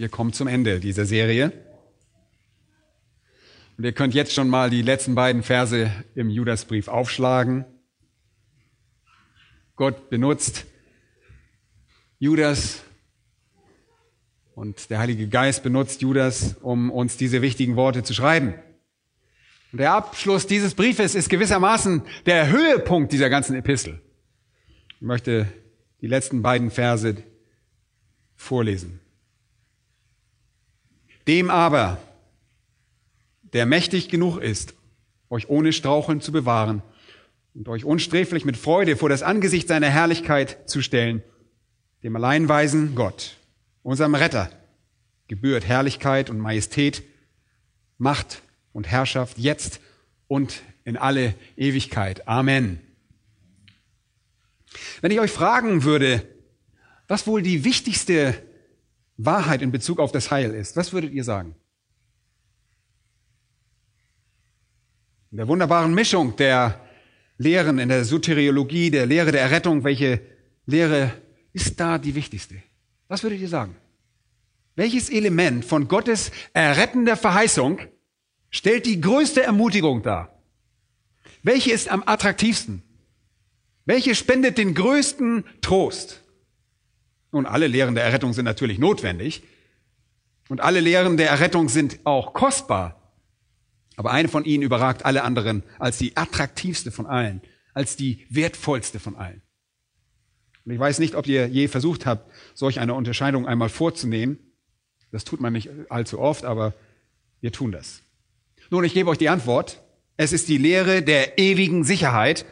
Wir kommen zum Ende dieser Serie. Und ihr könnt jetzt schon mal die letzten beiden Verse im Judasbrief aufschlagen. Gott benutzt Judas und der Heilige Geist benutzt Judas, um uns diese wichtigen Worte zu schreiben. Und der Abschluss dieses Briefes ist gewissermaßen der Höhepunkt dieser ganzen Epistel. Ich möchte die letzten beiden Verse vorlesen. Dem aber, der mächtig genug ist, euch ohne Straucheln zu bewahren und euch unsträflich mit Freude vor das Angesicht seiner Herrlichkeit zu stellen, dem alleinweisen Gott, unserem Retter, gebührt Herrlichkeit und Majestät, Macht und Herrschaft jetzt und in alle Ewigkeit. Amen. Wenn ich euch fragen würde, was wohl die wichtigste Wahrheit in Bezug auf das Heil ist, was würdet ihr sagen? In der wunderbaren Mischung der Lehren in der Soteriologie, der Lehre der Errettung, welche Lehre ist da die wichtigste? Was würdet ihr sagen? Welches Element von Gottes errettender Verheißung stellt die größte Ermutigung dar? Welche ist am attraktivsten? Welche spendet den größten Trost? Nun, alle Lehren der Errettung sind natürlich notwendig und alle Lehren der Errettung sind auch kostbar. Aber eine von ihnen überragt alle anderen als die attraktivste von allen, als die wertvollste von allen. Und ich weiß nicht, ob ihr je versucht habt, solch eine Unterscheidung einmal vorzunehmen. Das tut man nicht allzu oft, aber wir tun das. Nun, ich gebe euch die Antwort. Es ist die Lehre der ewigen Sicherheit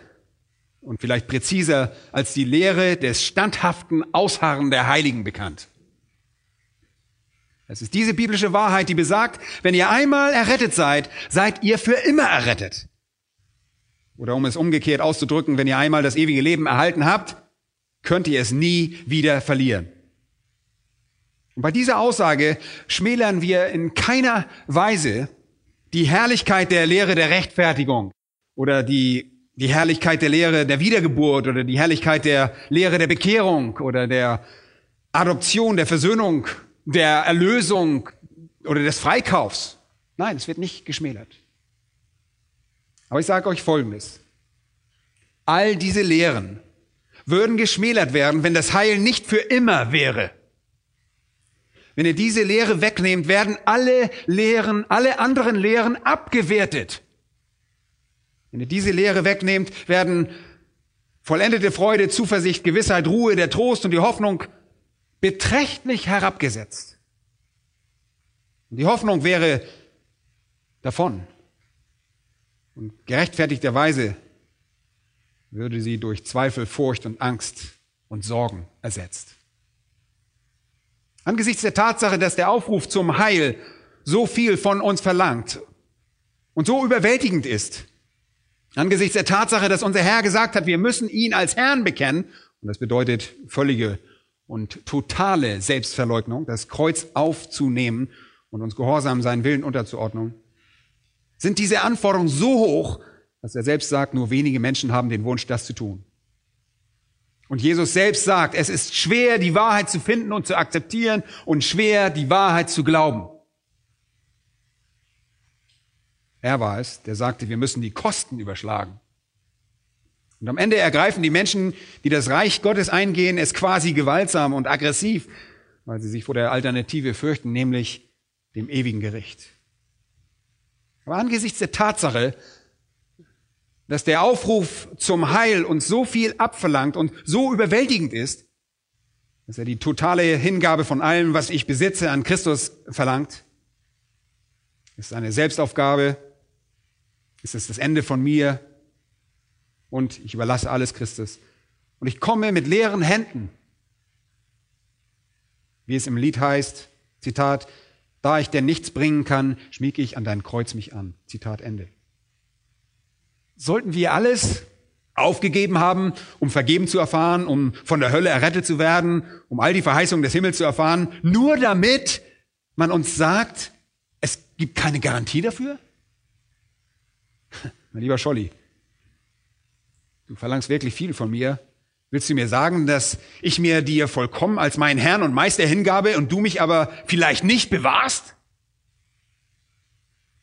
und vielleicht präziser als die Lehre des standhaften Ausharren der Heiligen bekannt. Es ist diese biblische Wahrheit, die besagt, wenn ihr einmal errettet seid, seid ihr für immer errettet. Oder um es umgekehrt auszudrücken, wenn ihr einmal das ewige Leben erhalten habt, könnt ihr es nie wieder verlieren. Und bei dieser Aussage schmälern wir in keiner Weise die Herrlichkeit der Lehre der Rechtfertigung oder die die Herrlichkeit der Lehre der Wiedergeburt oder die Herrlichkeit der Lehre der Bekehrung oder der Adoption, der Versöhnung, der Erlösung oder des Freikaufs. Nein, es wird nicht geschmälert. Aber ich sage euch Folgendes. All diese Lehren würden geschmälert werden, wenn das Heil nicht für immer wäre. Wenn ihr diese Lehre wegnehmt, werden alle Lehren, alle anderen Lehren abgewertet. Wenn ihr diese Lehre wegnehmt, werden vollendete Freude, Zuversicht, Gewissheit, Ruhe, der Trost und die Hoffnung beträchtlich herabgesetzt. Und die Hoffnung wäre davon. Und gerechtfertigterweise würde sie durch Zweifel, Furcht und Angst und Sorgen ersetzt. Angesichts der Tatsache, dass der Aufruf zum Heil so viel von uns verlangt und so überwältigend ist, Angesichts der Tatsache, dass unser Herr gesagt hat, wir müssen ihn als Herrn bekennen, und das bedeutet völlige und totale Selbstverleugnung, das Kreuz aufzunehmen und uns gehorsam seinen Willen unterzuordnen, sind diese Anforderungen so hoch, dass er selbst sagt, nur wenige Menschen haben den Wunsch, das zu tun. Und Jesus selbst sagt, es ist schwer, die Wahrheit zu finden und zu akzeptieren und schwer, die Wahrheit zu glauben. Er war es, der sagte, wir müssen die Kosten überschlagen. Und am Ende ergreifen die Menschen, die das Reich Gottes eingehen, es quasi gewaltsam und aggressiv, weil sie sich vor der Alternative fürchten, nämlich dem ewigen Gericht. Aber angesichts der Tatsache, dass der Aufruf zum Heil uns so viel abverlangt und so überwältigend ist, dass er die totale Hingabe von allem, was ich besitze, an Christus verlangt, ist eine Selbstaufgabe, ist es das Ende von mir und ich überlasse alles Christus. Und ich komme mit leeren Händen, wie es im Lied heißt, Zitat, da ich denn nichts bringen kann, schmieg ich an dein Kreuz mich an. Zitat Ende. Sollten wir alles aufgegeben haben, um vergeben zu erfahren, um von der Hölle errettet zu werden, um all die Verheißungen des Himmels zu erfahren, nur damit man uns sagt, es gibt keine Garantie dafür? Mein lieber Scholli, du verlangst wirklich viel von mir. Willst du mir sagen, dass ich mir dir vollkommen als meinen Herrn und Meister hingabe und du mich aber vielleicht nicht bewahrst?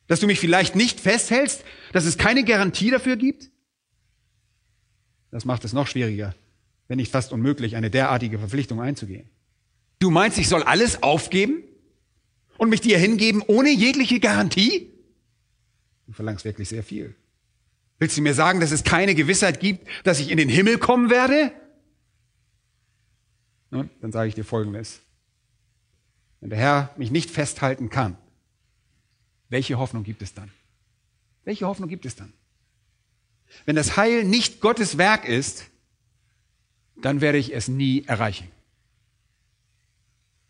Dass du mich vielleicht nicht festhältst, dass es keine Garantie dafür gibt? Das macht es noch schwieriger, wenn nicht fast unmöglich, eine derartige Verpflichtung einzugehen. Du meinst, ich soll alles aufgeben und mich dir hingeben ohne jegliche Garantie? Du verlangst wirklich sehr viel. Willst du mir sagen, dass es keine Gewissheit gibt, dass ich in den Himmel kommen werde? Nun, dann sage ich dir Folgendes. Wenn der Herr mich nicht festhalten kann, welche Hoffnung gibt es dann? Welche Hoffnung gibt es dann? Wenn das Heil nicht Gottes Werk ist, dann werde ich es nie erreichen.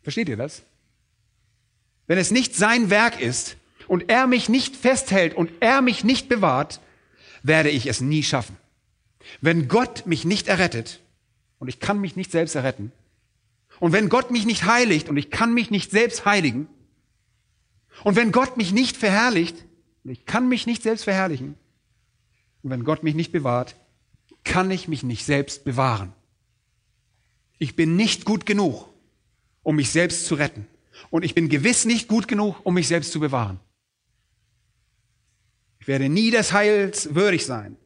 Versteht ihr das? Wenn es nicht sein Werk ist und er mich nicht festhält und er mich nicht bewahrt, werde ich es nie schaffen. Wenn Gott mich nicht errettet und ich kann mich nicht selbst erretten, und wenn Gott mich nicht heiligt und ich kann mich nicht selbst heiligen, und wenn Gott mich nicht verherrlicht und ich kann mich nicht selbst verherrlichen, und wenn Gott mich nicht bewahrt, kann ich mich nicht selbst bewahren. Ich bin nicht gut genug, um mich selbst zu retten. Und ich bin gewiss nicht gut genug, um mich selbst zu bewahren. Ich werde nie des Heils würdig sein.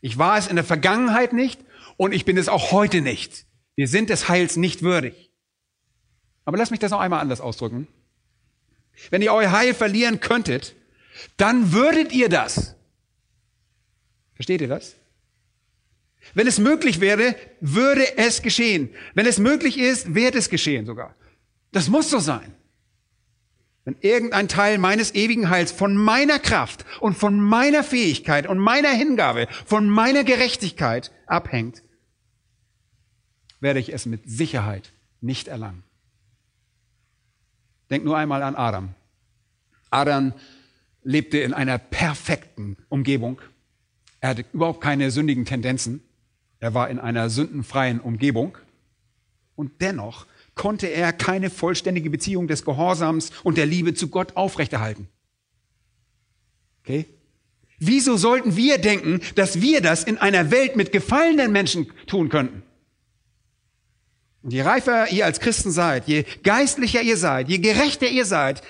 Ich war es in der Vergangenheit nicht und ich bin es auch heute nicht. Wir sind des Heils nicht würdig. Aber lass mich das noch einmal anders ausdrücken. Wenn ihr euer Heil verlieren könntet, dann würdet ihr das. Versteht ihr das? Wenn es möglich wäre, würde es geschehen. Wenn es möglich ist, wird es geschehen sogar. Das muss so sein. Wenn irgendein Teil meines ewigen Heils von meiner Kraft und von meiner Fähigkeit und meiner Hingabe, von meiner Gerechtigkeit abhängt, werde ich es mit Sicherheit nicht erlangen. Denk nur einmal an Adam. Adam lebte in einer perfekten Umgebung. Er hatte überhaupt keine sündigen Tendenzen. Er war in einer sündenfreien Umgebung. Und dennoch konnte er keine vollständige Beziehung des Gehorsams und der Liebe zu Gott aufrechterhalten. Okay? Wieso sollten wir denken, dass wir das in einer Welt mit gefallenen Menschen tun könnten? Und je reifer ihr als Christen seid, je geistlicher ihr seid, je gerechter ihr seid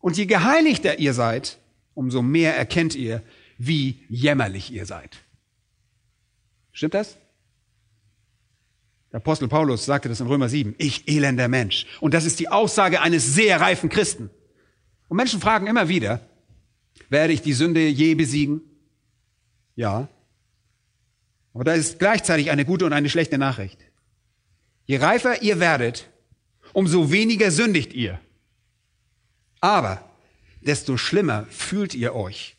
und je geheiligter ihr seid, umso mehr erkennt ihr, wie jämmerlich ihr seid. Stimmt das? Der Apostel Paulus sagte das in Römer 7. Ich elender Mensch. Und das ist die Aussage eines sehr reifen Christen. Und Menschen fragen immer wieder, werde ich die Sünde je besiegen? Ja. Aber da ist gleichzeitig eine gute und eine schlechte Nachricht. Je reifer ihr werdet, umso weniger sündigt ihr. Aber desto schlimmer fühlt ihr euch,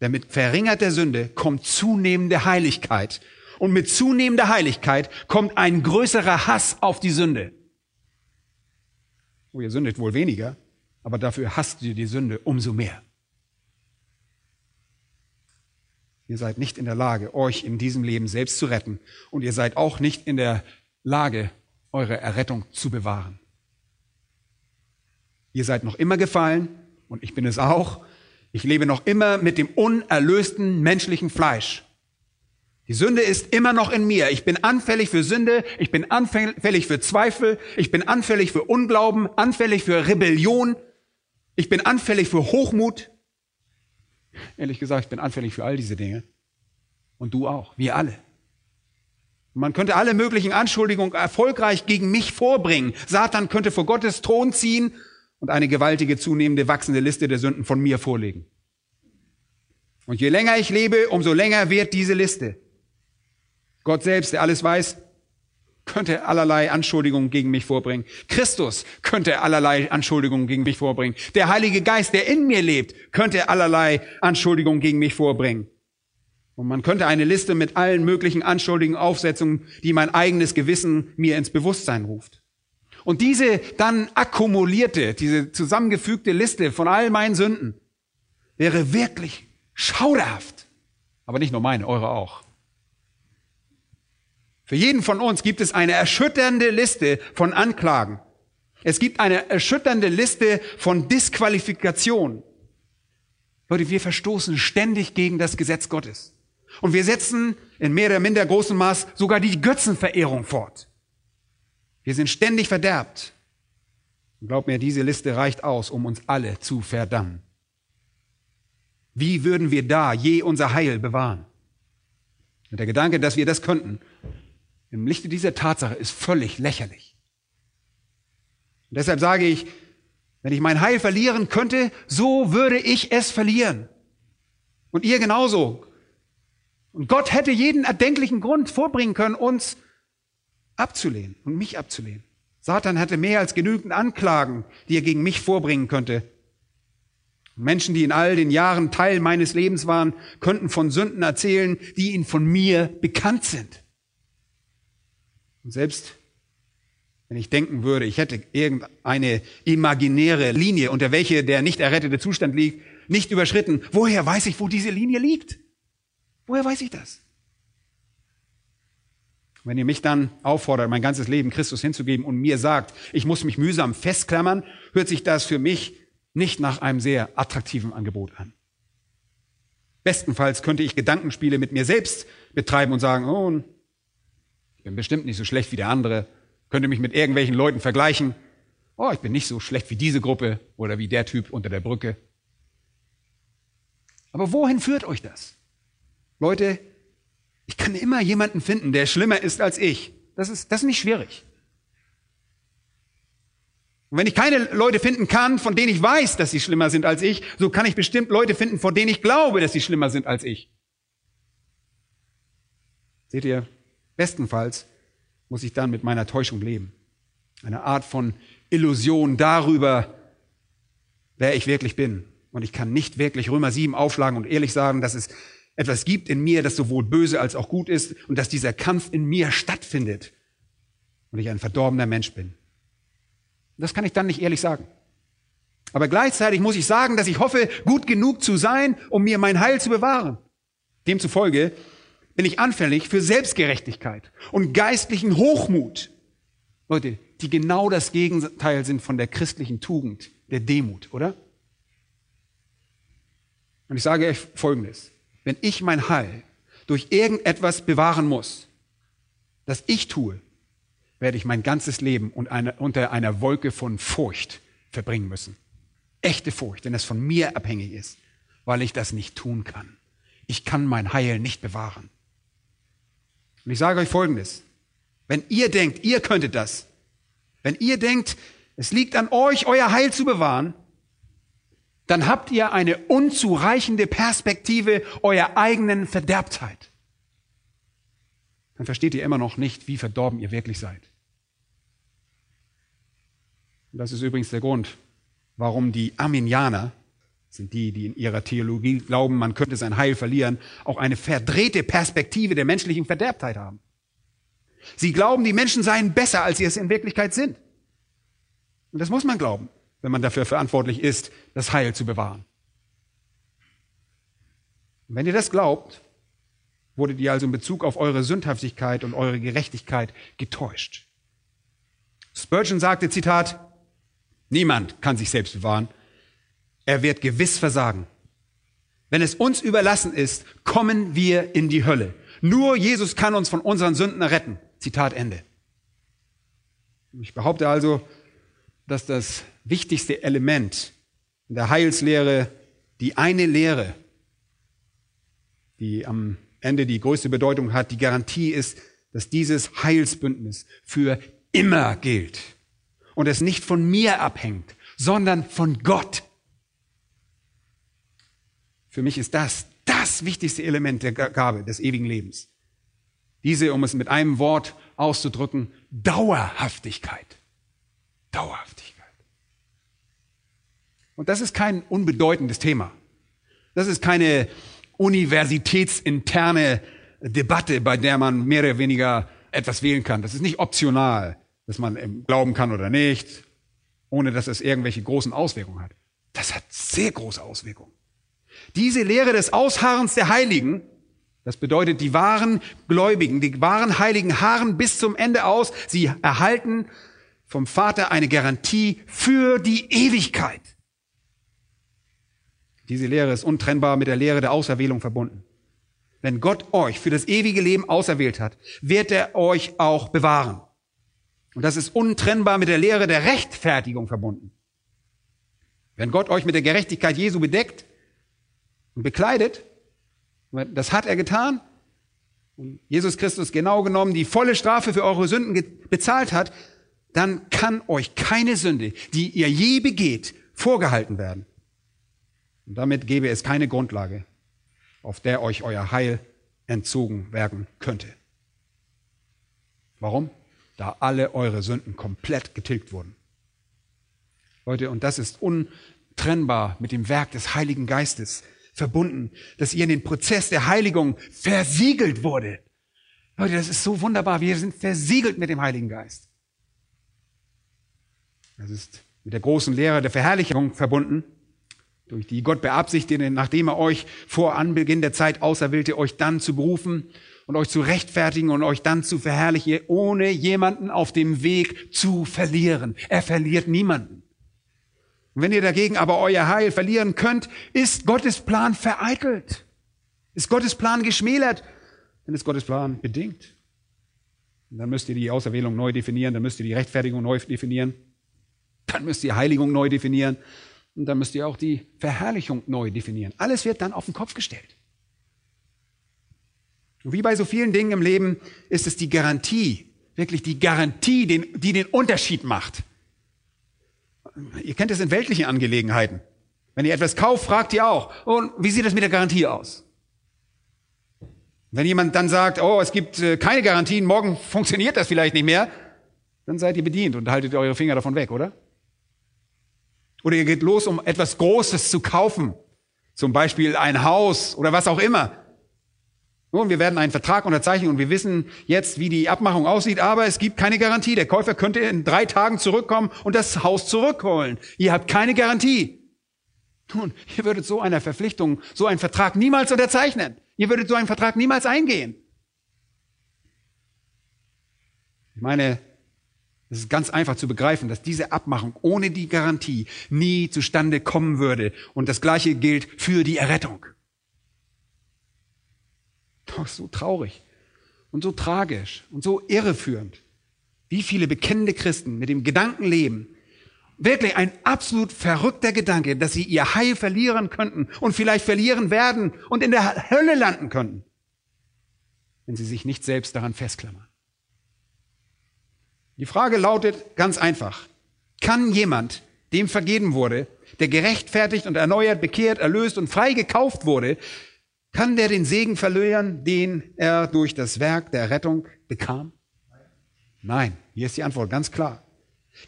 denn mit verringerter Sünde kommt zunehmende Heiligkeit. Und mit zunehmender Heiligkeit kommt ein größerer Hass auf die Sünde. Oh, ihr sündet wohl weniger, aber dafür hasst ihr die Sünde umso mehr. Ihr seid nicht in der Lage, euch in diesem Leben selbst zu retten. Und ihr seid auch nicht in der Lage, eure Errettung zu bewahren. Ihr seid noch immer gefallen, und ich bin es auch, ich lebe noch immer mit dem unerlösten menschlichen Fleisch. Die Sünde ist immer noch in mir. Ich bin anfällig für Sünde, ich bin anfällig für Zweifel, ich bin anfällig für Unglauben, anfällig für Rebellion, ich bin anfällig für Hochmut. Ehrlich gesagt, ich bin anfällig für all diese Dinge. Und du auch, wir alle. Man könnte alle möglichen Anschuldigungen erfolgreich gegen mich vorbringen. Satan könnte vor Gottes Thron ziehen und eine gewaltige, zunehmende, wachsende Liste der Sünden von mir vorlegen. Und je länger ich lebe, umso länger wird diese Liste. Gott selbst, der alles weiß, könnte allerlei Anschuldigungen gegen mich vorbringen. Christus könnte allerlei Anschuldigungen gegen mich vorbringen. Der Heilige Geist, der in mir lebt, könnte allerlei Anschuldigungen gegen mich vorbringen. Und man könnte eine Liste mit allen möglichen Anschuldigungen aufsetzen, die mein eigenes Gewissen mir ins Bewusstsein ruft. Und diese dann akkumulierte, diese zusammengefügte Liste von all meinen Sünden wäre wirklich schauderhaft. Aber nicht nur meine, eure auch. Für jeden von uns gibt es eine erschütternde Liste von Anklagen. Es gibt eine erschütternde Liste von Disqualifikationen. Leute, wir verstoßen ständig gegen das Gesetz Gottes. Und wir setzen in mehr oder minder großem Maß sogar die Götzenverehrung fort. Wir sind ständig verderbt. Und glaub mir, diese Liste reicht aus, um uns alle zu verdammen. Wie würden wir da je unser Heil bewahren? Und der Gedanke, dass wir das könnten, im Lichte dieser Tatsache ist völlig lächerlich. Und deshalb sage ich, wenn ich mein Heil verlieren könnte, so würde ich es verlieren. Und ihr genauso. Und Gott hätte jeden erdenklichen Grund vorbringen können, uns abzulehnen und mich abzulehnen. Satan hatte mehr als genügend Anklagen, die er gegen mich vorbringen könnte. Menschen, die in all den Jahren Teil meines Lebens waren, könnten von Sünden erzählen, die ihnen von mir bekannt sind. Und selbst wenn ich denken würde, ich hätte irgendeine imaginäre Linie, unter welche der nicht errettete Zustand liegt, nicht überschritten. Woher weiß ich, wo diese Linie liegt? Woher weiß ich das? Wenn ihr mich dann auffordert, mein ganzes Leben Christus hinzugeben und mir sagt, ich muss mich mühsam festklammern, hört sich das für mich nicht nach einem sehr attraktiven Angebot an. Bestenfalls könnte ich Gedankenspiele mit mir selbst betreiben und sagen, oh, bin bestimmt nicht so schlecht wie der andere könnte mich mit irgendwelchen Leuten vergleichen. Oh, ich bin nicht so schlecht wie diese Gruppe oder wie der Typ unter der Brücke. Aber wohin führt euch das? Leute, ich kann immer jemanden finden, der schlimmer ist als ich. Das ist, das ist nicht schwierig. Und wenn ich keine Leute finden kann, von denen ich weiß, dass sie schlimmer sind als ich, so kann ich bestimmt Leute finden, von denen ich glaube, dass sie schlimmer sind als ich. Seht ihr, bestenfalls muss ich dann mit meiner Täuschung leben. Eine Art von Illusion darüber, wer ich wirklich bin. Und ich kann nicht wirklich Römer 7 aufschlagen und ehrlich sagen, dass es etwas gibt in mir, das sowohl böse als auch gut ist und dass dieser Kampf in mir stattfindet und ich ein verdorbener Mensch bin. Das kann ich dann nicht ehrlich sagen. Aber gleichzeitig muss ich sagen, dass ich hoffe, gut genug zu sein, um mir mein Heil zu bewahren. Demzufolge bin ich anfällig für Selbstgerechtigkeit und geistlichen Hochmut. Leute, die genau das Gegenteil sind von der christlichen Tugend, der Demut, oder? Und ich sage euch Folgendes. Wenn ich mein Heil durch irgendetwas bewahren muss, das ich tue, werde ich mein ganzes Leben unter einer Wolke von Furcht verbringen müssen. Echte Furcht, wenn es von mir abhängig ist, weil ich das nicht tun kann. Ich kann mein Heil nicht bewahren. Und ich sage euch Folgendes. Wenn ihr denkt, ihr könntet das, wenn ihr denkt, es liegt an euch, euer Heil zu bewahren, dann habt ihr eine unzureichende Perspektive eurer eigenen Verderbtheit. Dann versteht ihr immer noch nicht, wie verdorben ihr wirklich seid. Und das ist übrigens der Grund, warum die Arminianer sind die, die in ihrer Theologie glauben, man könnte sein Heil verlieren, auch eine verdrehte Perspektive der menschlichen Verderbtheit haben. Sie glauben, die Menschen seien besser, als sie es in Wirklichkeit sind. Und das muss man glauben, wenn man dafür verantwortlich ist, das Heil zu bewahren. Und wenn ihr das glaubt, wurdet ihr also in Bezug auf eure Sündhaftigkeit und eure Gerechtigkeit getäuscht. Spurgeon sagte, Zitat, niemand kann sich selbst bewahren, er wird gewiss versagen. Wenn es uns überlassen ist, kommen wir in die Hölle. Nur Jesus kann uns von unseren Sünden retten. Zitat Ende. Ich behaupte also, dass das wichtigste Element in der Heilslehre, die eine Lehre, die am Ende die größte Bedeutung hat, die Garantie ist, dass dieses Heilsbündnis für immer gilt und es nicht von mir abhängt, sondern von Gott. Für mich ist das das wichtigste Element der Gabe des ewigen Lebens. Diese, um es mit einem Wort auszudrücken, Dauerhaftigkeit. Dauerhaftigkeit. Und das ist kein unbedeutendes Thema. Das ist keine universitätsinterne Debatte, bei der man mehr oder weniger etwas wählen kann. Das ist nicht optional. dass man glauben kann oder nicht, ohne dass es irgendwelche großen Auswirkungen hat. Das hat sehr große Auswirkungen. Diese Lehre des Ausharrens der Heiligen, das bedeutet, die wahren Gläubigen, die wahren Heiligen harren bis zum Ende aus. Sie erhalten vom Vater eine Garantie für die Ewigkeit. Diese Lehre ist untrennbar mit der Lehre der Auserwählung verbunden. Wenn Gott euch für das ewige Leben auserwählt hat, wird er euch auch bewahren. Und das ist untrennbar mit der Lehre der Rechtfertigung verbunden. Wenn Gott euch mit der Gerechtigkeit Jesu bedeckt und bekleidet, das hat er getan, und Jesus Christus genau genommen die volle Strafe für eure Sünden bezahlt hat, dann kann euch keine Sünde, die ihr je begeht, vorgehalten werden. Und damit gäbe es keine Grundlage, auf der euch euer Heil entzogen werden könnte. Warum? Da alle eure Sünden komplett getilgt wurden. Leute, und das ist untrennbar mit dem Werk des Heiligen Geistes verbunden, dass ihr in den Prozess der Heiligung versiegelt wurde. Leute, das ist so wunderbar. Wir sind versiegelt mit dem Heiligen Geist. Das ist mit der großen Lehre der Verherrlichung verbunden durch die Gott beabsichtigte, nachdem er euch vor Anbeginn der Zeit auserwählte, euch dann zu berufen und euch zu rechtfertigen und euch dann zu verherrlichen, ohne jemanden auf dem Weg zu verlieren. Er verliert niemanden. Wenn ihr dagegen aber euer Heil verlieren könnt, ist Gottes Plan vereitelt. Ist Gottes Plan geschmälert, dann ist Gottes Plan bedingt. Und dann müsst ihr die Auserwählung neu definieren, dann müsst ihr die Rechtfertigung neu definieren, dann müsst ihr Heiligung neu definieren, und dann müsst ihr auch die Verherrlichung neu definieren. Alles wird dann auf den Kopf gestellt. Und wie bei so vielen Dingen im Leben ist es die Garantie, wirklich die Garantie, die den Unterschied macht. Ihr kennt es in weltlichen Angelegenheiten. Wenn ihr etwas kauft, fragt ihr auch, und wie sieht das mit der Garantie aus? Wenn jemand dann sagt, oh, es gibt äh, keine Garantien, morgen funktioniert das vielleicht nicht mehr, dann seid ihr bedient und haltet eure Finger davon weg, oder? Oder ihr geht los, um etwas Großes zu kaufen. Zum Beispiel ein Haus oder was auch immer. Nun, wir werden einen Vertrag unterzeichnen und wir wissen jetzt, wie die Abmachung aussieht, aber es gibt keine Garantie. Der Käufer könnte in drei Tagen zurückkommen und das Haus zurückholen. Ihr habt keine Garantie. Nun, ihr würdet so einer Verpflichtung, so einen Vertrag niemals unterzeichnen. Ihr würdet so einen Vertrag niemals eingehen. Ich meine, es ist ganz einfach zu begreifen, dass diese Abmachung ohne die Garantie nie zustande kommen würde. Und das Gleiche gilt für die Errettung. Doch so traurig und so tragisch und so irreführend. Wie viele bekennende Christen mit dem Gedanken leben, wirklich ein absolut verrückter Gedanke, dass sie ihr Heil verlieren könnten und vielleicht verlieren werden und in der Hölle landen könnten, wenn sie sich nicht selbst daran festklammern. Die Frage lautet ganz einfach. Kann jemand, dem vergeben wurde, der gerechtfertigt und erneuert, bekehrt, erlöst und frei gekauft wurde, kann der den Segen verlieren, den er durch das Werk der Rettung bekam? Nein, hier ist die Antwort ganz klar.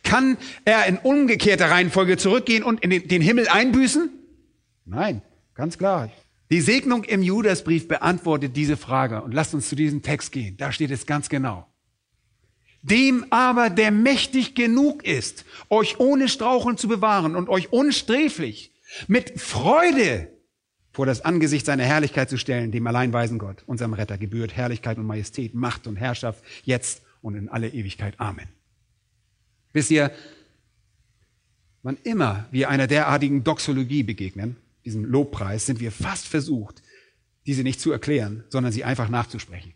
Kann er in umgekehrter Reihenfolge zurückgehen und in den Himmel einbüßen? Nein, ganz klar. Die Segnung im Judasbrief beantwortet diese Frage und lasst uns zu diesem Text gehen. Da steht es ganz genau. Dem aber, der mächtig genug ist, euch ohne Straucheln zu bewahren und euch unsträflich mit Freude vor das Angesicht seiner Herrlichkeit zu stellen, dem alleinweisen Gott, unserem Retter, gebührt Herrlichkeit und Majestät, Macht und Herrschaft, jetzt und in alle Ewigkeit. Amen. Wisst ihr, wann immer wir einer derartigen Doxologie begegnen, diesem Lobpreis, sind wir fast versucht, diese nicht zu erklären, sondern sie einfach nachzusprechen.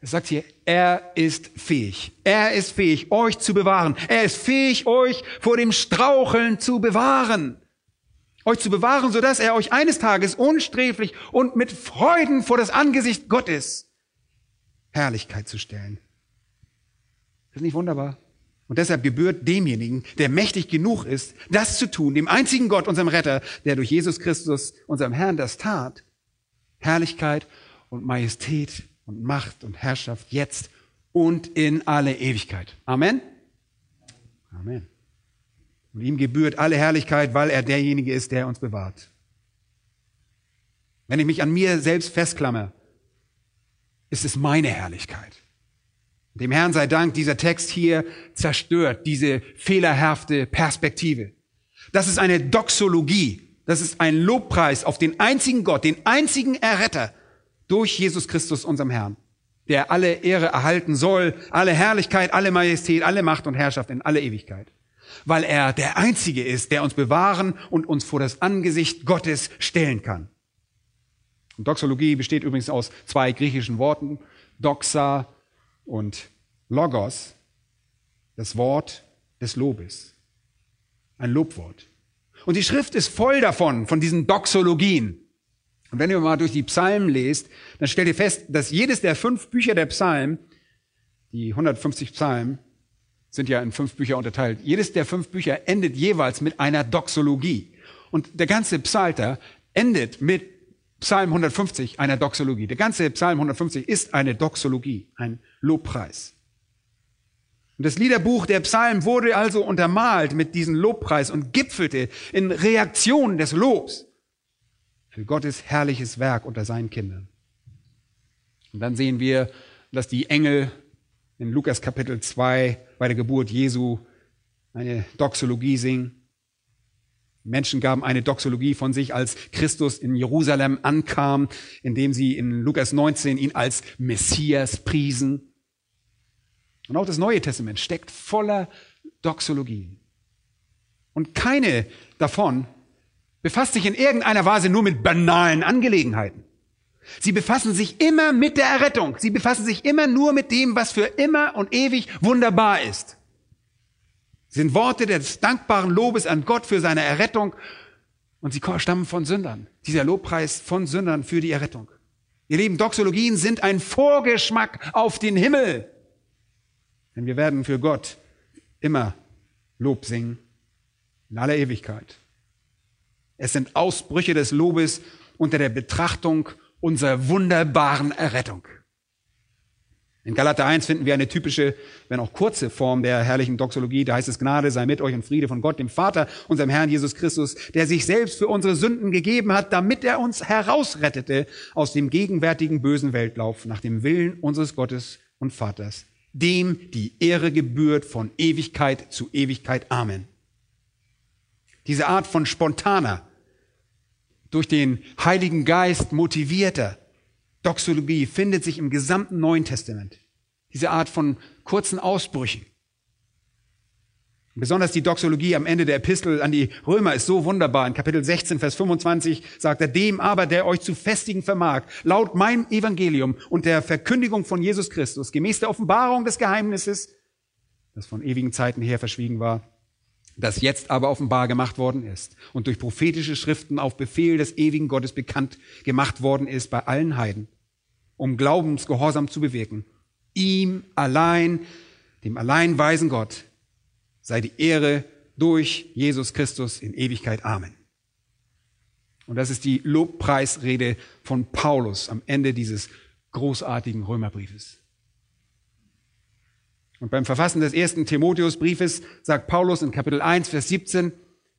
Es sagt hier, er ist fähig. Er ist fähig, euch zu bewahren. Er ist fähig, euch vor dem Straucheln zu bewahren. Euch zu bewahren, sodass er euch eines Tages unsträflich und mit Freuden vor das Angesicht Gottes Herrlichkeit zu stellen. Das ist nicht wunderbar? Und deshalb gebührt demjenigen, der mächtig genug ist, das zu tun, dem einzigen Gott, unserem Retter, der durch Jesus Christus, unserem Herrn, das tat, Herrlichkeit und Majestät und Macht und Herrschaft jetzt und in alle Ewigkeit. Amen. Amen. Und ihm gebührt alle Herrlichkeit, weil er derjenige ist, der uns bewahrt. Wenn ich mich an mir selbst festklammer, ist es meine Herrlichkeit. Dem Herrn sei Dank, dieser Text hier zerstört diese fehlerhafte Perspektive. Das ist eine Doxologie. Das ist ein Lobpreis auf den einzigen Gott, den einzigen Erretter durch Jesus Christus, unserem Herrn, der alle Ehre erhalten soll, alle Herrlichkeit, alle Majestät, alle Macht und Herrschaft in alle Ewigkeit. Weil er der Einzige ist, der uns bewahren und uns vor das Angesicht Gottes stellen kann. Und Doxologie besteht übrigens aus zwei griechischen Worten, Doxa und Logos, das Wort des Lobes. Ein Lobwort. Und die Schrift ist voll davon, von diesen Doxologien. Und wenn ihr mal durch die Psalmen lest, dann stellt ihr fest, dass jedes der fünf Bücher der Psalmen, die 150 Psalmen, sind ja in fünf Bücher unterteilt, jedes der fünf Bücher endet jeweils mit einer Doxologie. Und der ganze Psalter endet mit Psalm 150, einer Doxologie. Der ganze Psalm 150 ist eine Doxologie, ein Lobpreis. Und das Liederbuch der Psalmen wurde also untermalt mit diesem Lobpreis und gipfelte in Reaktion des Lobs für Gottes herrliches Werk unter seinen Kindern. Und dann sehen wir, dass die Engel in Lukas Kapitel 2 bei der Geburt Jesu eine Doxologie singen. Menschen gaben eine Doxologie von sich, als Christus in Jerusalem ankam, indem sie in Lukas 19 ihn als Messias priesen. Und auch das Neue Testament steckt voller Doxologien. Und keine davon befasst sich in irgendeiner Weise nur mit banalen Angelegenheiten. Sie befassen sich immer mit der Errettung. Sie befassen sich immer nur mit dem, was für immer und ewig wunderbar ist. Sie sind Worte des dankbaren Lobes an Gott für seine Errettung und sie stammen von Sündern. Dieser Lobpreis von Sündern für die Errettung. Ihr Lieben, Doxologien sind ein Vorgeschmack auf den Himmel. Denn wir werden für Gott immer Lob singen, in aller Ewigkeit. Es sind Ausbrüche des Lobes unter der Betrachtung unserer wunderbaren Errettung. In Galater 1 finden wir eine typische, wenn auch kurze Form der herrlichen Doxologie. Da heißt es, Gnade sei mit euch und Friede von Gott, dem Vater, unserem Herrn Jesus Christus, der sich selbst für unsere Sünden gegeben hat, damit er uns herausrettete aus dem gegenwärtigen bösen Weltlauf nach dem Willen unseres Gottes und Vaters, dem die Ehre gebührt von Ewigkeit zu Ewigkeit. Amen. Diese Art von spontaner, durch den Heiligen Geist motivierter Doxologie findet sich im gesamten Neuen Testament. Diese Art von kurzen Ausbrüchen. Besonders die Doxologie am Ende der Epistel an die Römer ist so wunderbar. In Kapitel 16, Vers 25 sagt er, dem aber, der euch zu festigen vermag, laut meinem Evangelium und der Verkündigung von Jesus Christus, gemäß der Offenbarung des Geheimnisses, das von ewigen Zeiten her verschwiegen war, das jetzt aber offenbar gemacht worden ist und durch prophetische Schriften auf Befehl des ewigen Gottes bekannt gemacht worden ist bei allen Heiden, um Glaubensgehorsam zu bewirken. Ihm allein, dem allein weisen Gott, sei die Ehre durch Jesus Christus in Ewigkeit. Amen. Und das ist die Lobpreisrede von Paulus am Ende dieses großartigen Römerbriefes. Und beim Verfassen des ersten Timotheusbriefes sagt Paulus in Kapitel 1, Vers 17,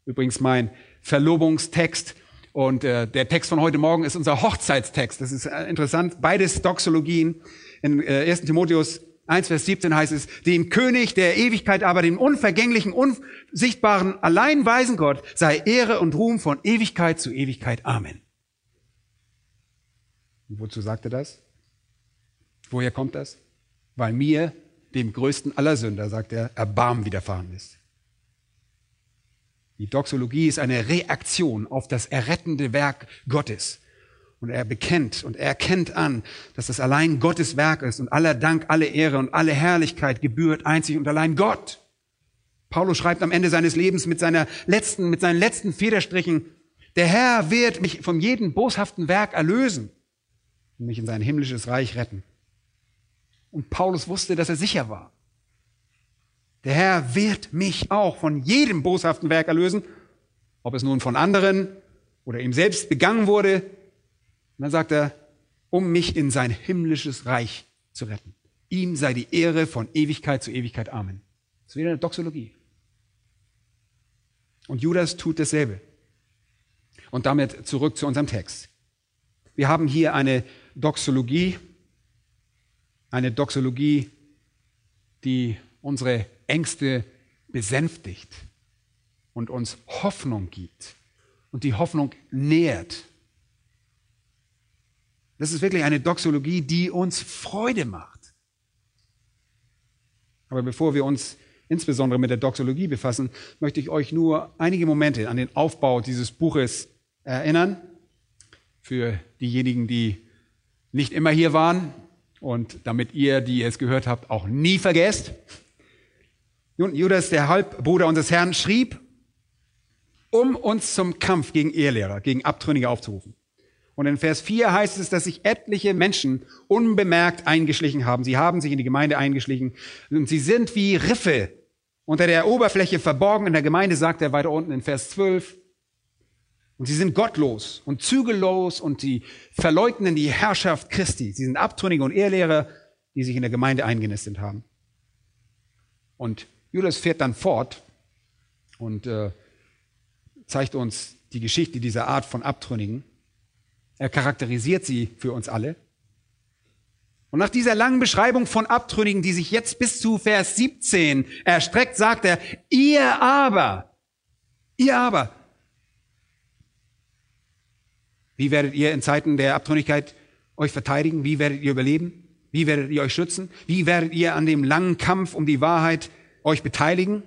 übrigens mein Verlobungstext, und äh, der Text von heute Morgen ist unser Hochzeitstext. Das ist äh, interessant. Beides Doxologien. In äh, 1. Timotheus 1, Vers 17 heißt es, dem König der Ewigkeit, aber dem unvergänglichen, unsichtbaren, allein weisen Gott sei Ehre und Ruhm von Ewigkeit zu Ewigkeit. Amen. Und wozu sagt er das? Woher kommt das? Weil mir dem größten aller Sünder, sagt er, Erbarmen widerfahren ist. Die Doxologie ist eine Reaktion auf das errettende Werk Gottes. Und er bekennt und er erkennt an, dass das allein Gottes Werk ist und aller Dank, alle Ehre und alle Herrlichkeit gebührt einzig und allein Gott. Paulus schreibt am Ende seines Lebens mit seiner letzten, mit seinen letzten Federstrichen, der Herr wird mich von jedem boshaften Werk erlösen und mich in sein himmlisches Reich retten. Und Paulus wusste, dass er sicher war. Der Herr wird mich auch von jedem boshaften Werk erlösen, ob es nun von anderen oder ihm selbst begangen wurde. Und dann sagt er, um mich in sein himmlisches Reich zu retten. Ihm sei die Ehre von Ewigkeit zu Ewigkeit. Amen. Das ist wieder eine Doxologie. Und Judas tut dasselbe. Und damit zurück zu unserem Text. Wir haben hier eine Doxologie, eine Doxologie die unsere Ängste besänftigt und uns Hoffnung gibt und die Hoffnung nährt. Das ist wirklich eine Doxologie, die uns Freude macht. Aber bevor wir uns insbesondere mit der Doxologie befassen, möchte ich euch nur einige Momente an den Aufbau dieses Buches erinnern. Für diejenigen, die nicht immer hier waren und damit ihr, die es gehört habt, auch nie vergesst. Nun, Judas, der Halbbruder unseres Herrn, schrieb, um uns zum Kampf gegen Ehelehrer, gegen Abtrünnige aufzurufen. Und in Vers 4 heißt es, dass sich etliche Menschen unbemerkt eingeschlichen haben. Sie haben sich in die Gemeinde eingeschlichen und sie sind wie Riffe unter der Oberfläche verborgen in der Gemeinde, sagt er weiter unten in Vers 12. Und sie sind gottlos und zügellos und sie verleugnen die Herrschaft Christi. Sie sind Abtrünnige und Ehelehrer, die sich in der Gemeinde eingenistet haben. Und Judas fährt dann fort und äh, zeigt uns die Geschichte dieser Art von Abtrünnigen. Er charakterisiert sie für uns alle. Und nach dieser langen Beschreibung von Abtrünnigen, die sich jetzt bis zu Vers 17 erstreckt, sagt er, ihr aber, ihr aber, wie werdet ihr in Zeiten der Abtrünnigkeit euch verteidigen? Wie werdet ihr überleben? Wie werdet ihr euch schützen? Wie werdet ihr an dem langen Kampf um die Wahrheit euch beteiligen?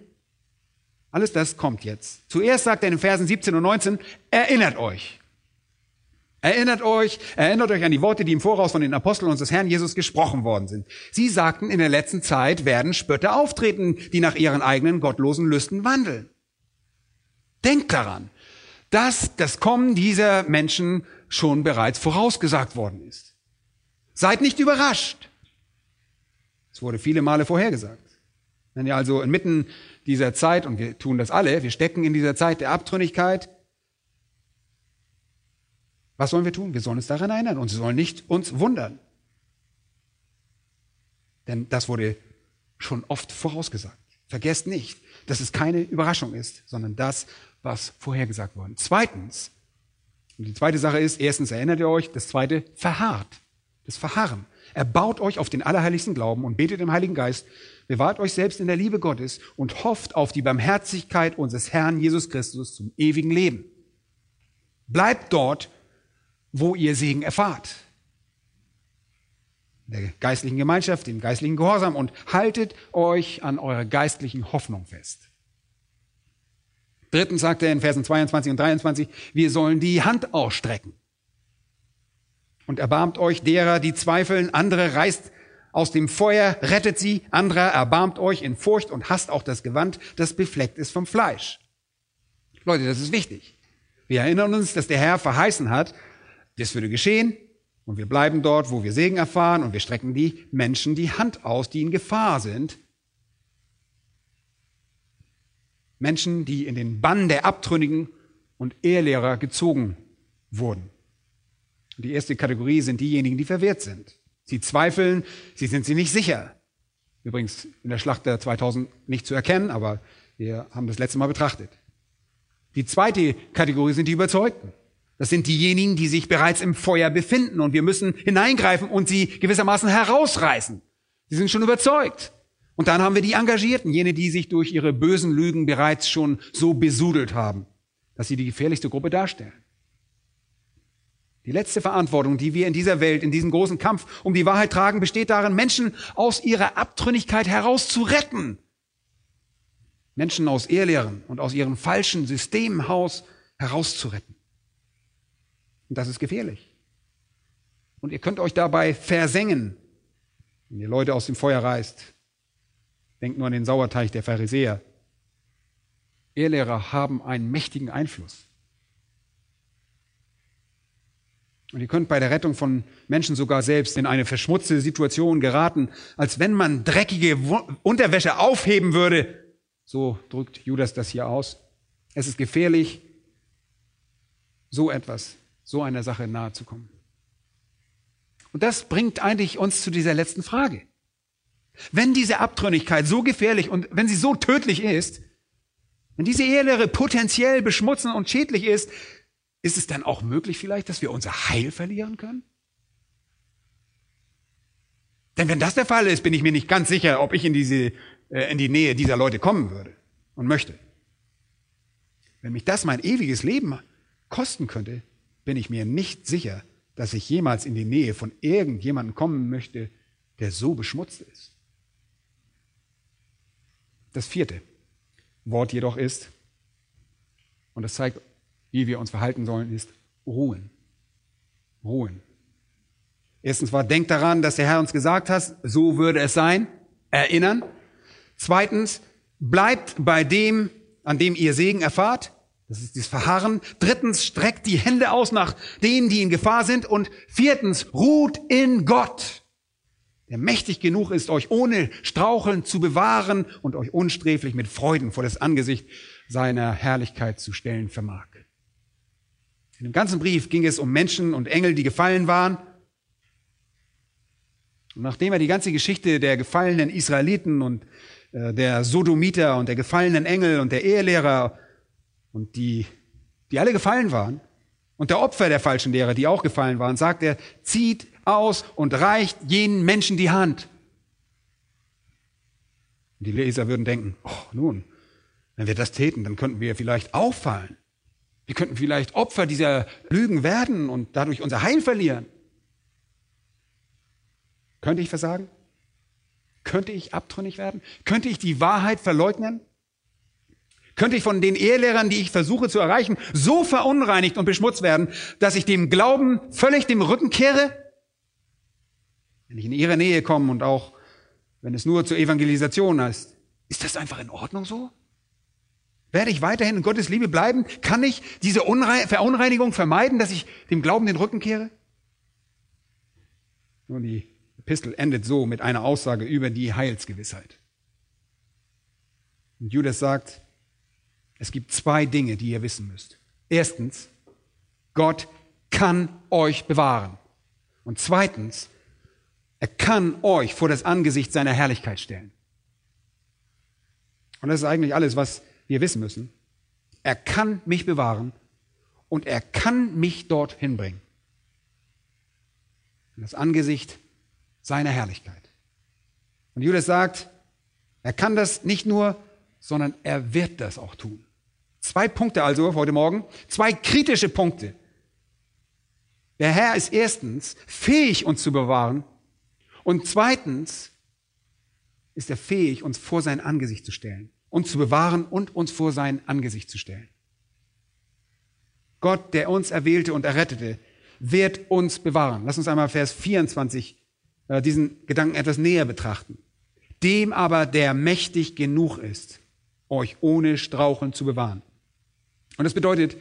Alles das kommt jetzt. Zuerst sagt er in den Versen 17 und 19, erinnert euch. Erinnert euch, erinnert euch an die Worte, die im Voraus von den Aposteln unseres Herrn Jesus gesprochen worden sind. Sie sagten, in der letzten Zeit werden Spötter auftreten, die nach ihren eigenen gottlosen Lüsten wandeln. Denkt daran dass das Kommen dieser Menschen schon bereits vorausgesagt worden ist. Seid nicht überrascht. Es wurde viele Male vorhergesagt. Wenn ihr also inmitten dieser Zeit, und wir tun das alle, wir stecken in dieser Zeit der Abtrünnigkeit, was sollen wir tun? Wir sollen uns daran erinnern und sie sollen nicht uns wundern. Denn das wurde schon oft vorausgesagt. Vergesst nicht, dass es keine Überraschung ist, sondern das, was vorhergesagt worden. Zweitens, und die zweite Sache ist, erstens erinnert ihr euch, das zweite, verharrt. Das Verharren. Er baut euch auf den allerheiligsten Glauben und betet im Heiligen Geist, bewahrt euch selbst in der Liebe Gottes und hofft auf die Barmherzigkeit unseres Herrn Jesus Christus zum ewigen Leben. Bleibt dort, wo ihr Segen erfahrt. In der geistlichen Gemeinschaft, im geistlichen Gehorsam und haltet euch an eurer geistlichen Hoffnung fest. Drittens sagt er in Versen 22 und 23, wir sollen die Hand ausstrecken. Und erbarmt euch derer, die zweifeln, andere reißt aus dem Feuer, rettet sie, anderer erbarmt euch in Furcht und hasst auch das Gewand, das befleckt ist vom Fleisch. Leute, das ist wichtig. Wir erinnern uns, dass der Herr verheißen hat, das würde geschehen und wir bleiben dort, wo wir Segen erfahren und wir strecken die Menschen die Hand aus, die in Gefahr sind, Menschen, die in den Bann der Abtrünnigen und Ehelehrer gezogen wurden. Die erste Kategorie sind diejenigen, die verwehrt sind. Sie zweifeln, sie sind sie nicht sicher. Übrigens in der Schlacht der 2000 nicht zu erkennen, aber wir haben das letzte Mal betrachtet. Die zweite Kategorie sind die Überzeugten. Das sind diejenigen, die sich bereits im Feuer befinden und wir müssen hineingreifen und sie gewissermaßen herausreißen. Sie sind schon überzeugt. Und dann haben wir die Engagierten, jene, die sich durch ihre bösen Lügen bereits schon so besudelt haben, dass sie die gefährlichste Gruppe darstellen. Die letzte Verantwortung, die wir in dieser Welt, in diesem großen Kampf um die Wahrheit tragen, besteht darin, Menschen aus ihrer Abtrünnigkeit herauszuretten. Menschen aus Ehrlehren und aus ihrem falschen Systemhaus herauszuretten. Und das ist gefährlich. Und ihr könnt euch dabei versengen, wenn ihr Leute aus dem Feuer reißt. Denkt nur an den Sauerteig der Pharisäer. Ehrlehrer haben einen mächtigen Einfluss. Und ihr könnt bei der Rettung von Menschen sogar selbst in eine verschmutzte Situation geraten, als wenn man dreckige Unterwäsche aufheben würde. So drückt Judas das hier aus. Es ist gefährlich, so etwas, so einer Sache nahe zu kommen. Und das bringt eigentlich uns zu dieser letzten Frage. Wenn diese Abtrünnigkeit so gefährlich und wenn sie so tödlich ist, wenn diese Ehelehre potenziell beschmutzend und schädlich ist, ist es dann auch möglich vielleicht, dass wir unser Heil verlieren können? Denn wenn das der Fall ist, bin ich mir nicht ganz sicher, ob ich in, diese, äh, in die Nähe dieser Leute kommen würde und möchte. Wenn mich das mein ewiges Leben kosten könnte, bin ich mir nicht sicher, dass ich jemals in die Nähe von irgendjemandem kommen möchte, der so beschmutzt ist. Das vierte Wort jedoch ist, und das zeigt, wie wir uns verhalten sollen, ist ruhen. Ruhen. Erstens war, denkt daran, dass der Herr uns gesagt hat, so würde es sein. Erinnern. Zweitens, bleibt bei dem, an dem ihr Segen erfahrt. Das ist das Verharren. Drittens, streckt die Hände aus nach denen, die in Gefahr sind. Und viertens, ruht in Gott, der mächtig genug ist, euch ohne Straucheln zu bewahren und euch unsträflich mit Freuden vor das Angesicht seiner Herrlichkeit zu stellen vermag. In dem ganzen Brief ging es um Menschen und Engel, die gefallen waren. Und nachdem er die ganze Geschichte der gefallenen Israeliten und äh, der Sodomiter und der gefallenen Engel und der Ehelehrer und die, die alle gefallen waren und der Opfer der falschen Lehrer, die auch gefallen waren, sagt er, zieht aus und reicht jenen Menschen die Hand. Die Leser würden denken, oh, nun, wenn wir das täten, dann könnten wir vielleicht auffallen. Wir könnten vielleicht Opfer dieser Lügen werden und dadurch unser Heil verlieren. Könnte ich versagen? Könnte ich abtrünnig werden? Könnte ich die Wahrheit verleugnen? Könnte ich von den Ehelehrern, die ich versuche zu erreichen, so verunreinigt und beschmutzt werden, dass ich dem Glauben völlig dem Rücken kehre? Wenn ich in ihre Nähe komme und auch wenn es nur zur Evangelisation ist, ist das einfach in Ordnung so? Werde ich weiterhin in Gottes Liebe bleiben? Kann ich diese Unre Verunreinigung vermeiden, dass ich dem Glauben den Rücken kehre? Nun, die Epistel endet so mit einer Aussage über die Heilsgewissheit. Und Judas sagt, es gibt zwei Dinge, die ihr wissen müsst. Erstens, Gott kann euch bewahren. Und zweitens, er kann euch vor das Angesicht seiner Herrlichkeit stellen. Und das ist eigentlich alles, was wir wissen müssen. Er kann mich bewahren und er kann mich dort hinbringen. In das Angesicht seiner Herrlichkeit. Und Judas sagt, er kann das nicht nur, sondern er wird das auch tun. Zwei Punkte also heute Morgen, zwei kritische Punkte. Der Herr ist erstens fähig, uns zu bewahren und zweitens ist er fähig, uns vor sein Angesicht zu stellen uns zu bewahren und uns vor sein Angesicht zu stellen. Gott, der uns erwählte und errettete, wird uns bewahren. Lass uns einmal Vers 24 äh, diesen Gedanken etwas näher betrachten. Dem aber, der mächtig genug ist, euch ohne Straucheln zu bewahren. Und das bedeutet,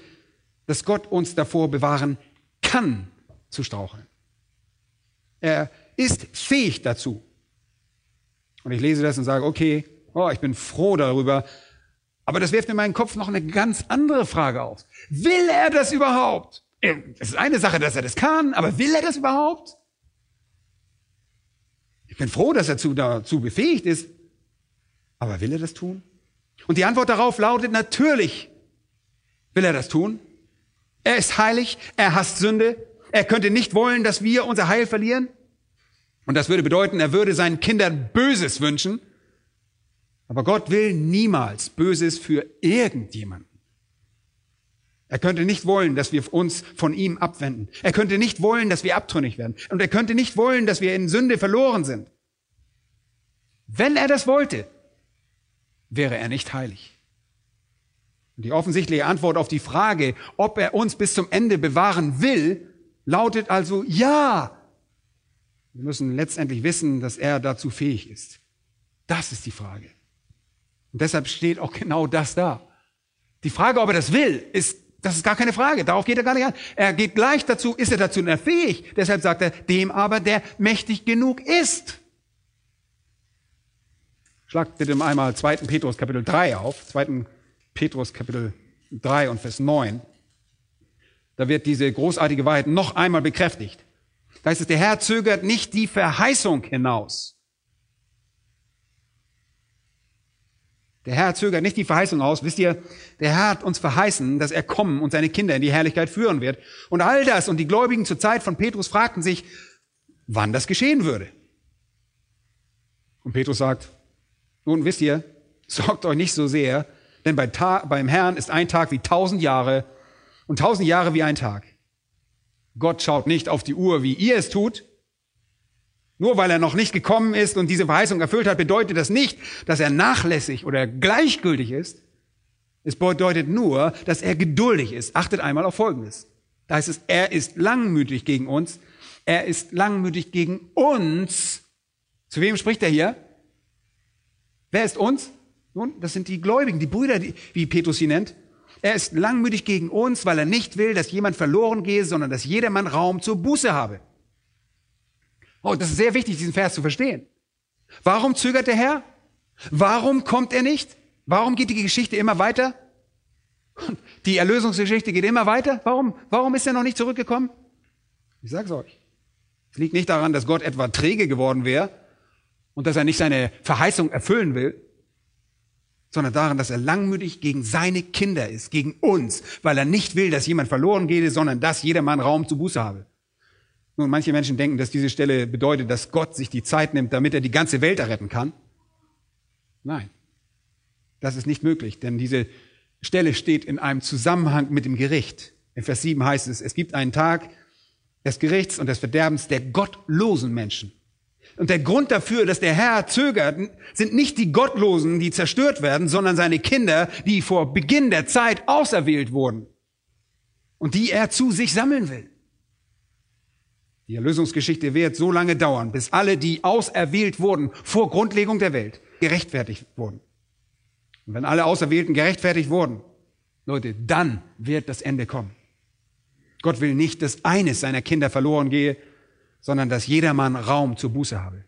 dass Gott uns davor bewahren kann, zu straucheln. Er ist fähig dazu. Und ich lese das und sage, okay, Oh, ich bin froh darüber. Aber das wirft in meinen Kopf noch eine ganz andere Frage auf. Will er das überhaupt? Es ist eine Sache, dass er das kann, aber will er das überhaupt? Ich bin froh, dass er zu, dazu befähigt ist. Aber will er das tun? Und die Antwort darauf lautet natürlich, will er das tun? Er ist heilig, er hasst Sünde, er könnte nicht wollen, dass wir unser Heil verlieren. Und das würde bedeuten, er würde seinen Kindern Böses wünschen. Aber Gott will niemals Böses für irgendjemanden. Er könnte nicht wollen, dass wir uns von ihm abwenden. Er könnte nicht wollen, dass wir abtrünnig werden. Und er könnte nicht wollen, dass wir in Sünde verloren sind. Wenn er das wollte, wäre er nicht heilig. Und die offensichtliche Antwort auf die Frage, ob er uns bis zum Ende bewahren will, lautet also ja. Wir müssen letztendlich wissen, dass er dazu fähig ist. Das ist die Frage. Und deshalb steht auch genau das da. Die Frage, ob er das will, ist, das ist gar keine Frage. Darauf geht er gar nicht an. Er geht gleich dazu, ist er dazu fähig? Deshalb sagt er, dem aber, der mächtig genug ist. Schlagt bitte einmal 2. Petrus Kapitel 3 auf. 2. Petrus Kapitel 3 und Vers 9. Da wird diese großartige Wahrheit noch einmal bekräftigt. Da heißt es, der Herr zögert nicht die Verheißung hinaus Der Herr zögert nicht die Verheißung aus. Wisst ihr, der Herr hat uns verheißen, dass er kommen und seine Kinder in die Herrlichkeit führen wird. Und all das und die Gläubigen zur Zeit von Petrus fragten sich, wann das geschehen würde. Und Petrus sagt, nun wisst ihr, sorgt euch nicht so sehr, denn bei beim Herrn ist ein Tag wie tausend Jahre und tausend Jahre wie ein Tag. Gott schaut nicht auf die Uhr, wie ihr es tut. Nur weil er noch nicht gekommen ist und diese Verheißung erfüllt hat, bedeutet das nicht, dass er nachlässig oder gleichgültig ist. Es bedeutet nur, dass er geduldig ist. Achtet einmal auf Folgendes. Da heißt es, er ist langmütig gegen uns. Er ist langmütig gegen uns. Zu wem spricht er hier? Wer ist uns? Nun, das sind die Gläubigen, die Brüder, die, wie Petrus sie nennt. Er ist langmütig gegen uns, weil er nicht will, dass jemand verloren gehe, sondern dass jedermann Raum zur Buße habe. Oh, das ist sehr wichtig, diesen Vers zu verstehen. Warum zögert der Herr? Warum kommt er nicht? Warum geht die Geschichte immer weiter? Die Erlösungsgeschichte geht immer weiter. Warum, warum ist er noch nicht zurückgekommen? Ich sag's euch. Es liegt nicht daran, dass Gott etwa träge geworden wäre und dass er nicht seine Verheißung erfüllen will, sondern daran, dass er langmütig gegen seine Kinder ist, gegen uns, weil er nicht will, dass jemand verloren gehe, sondern dass jedermann Raum zu Buße habe. Nun, manche Menschen denken, dass diese Stelle bedeutet, dass Gott sich die Zeit nimmt, damit er die ganze Welt erretten kann. Nein, das ist nicht möglich, denn diese Stelle steht in einem Zusammenhang mit dem Gericht. In Vers 7 heißt es, es gibt einen Tag des Gerichts und des Verderbens der gottlosen Menschen. Und der Grund dafür, dass der Herr zögert, sind nicht die Gottlosen, die zerstört werden, sondern seine Kinder, die vor Beginn der Zeit auserwählt wurden und die er zu sich sammeln will. Die Erlösungsgeschichte wird so lange dauern, bis alle, die auserwählt wurden vor Grundlegung der Welt, gerechtfertigt wurden. Und wenn alle Auserwählten gerechtfertigt wurden, Leute, dann wird das Ende kommen. Gott will nicht, dass eines seiner Kinder verloren gehe, sondern dass jedermann Raum zur Buße habe.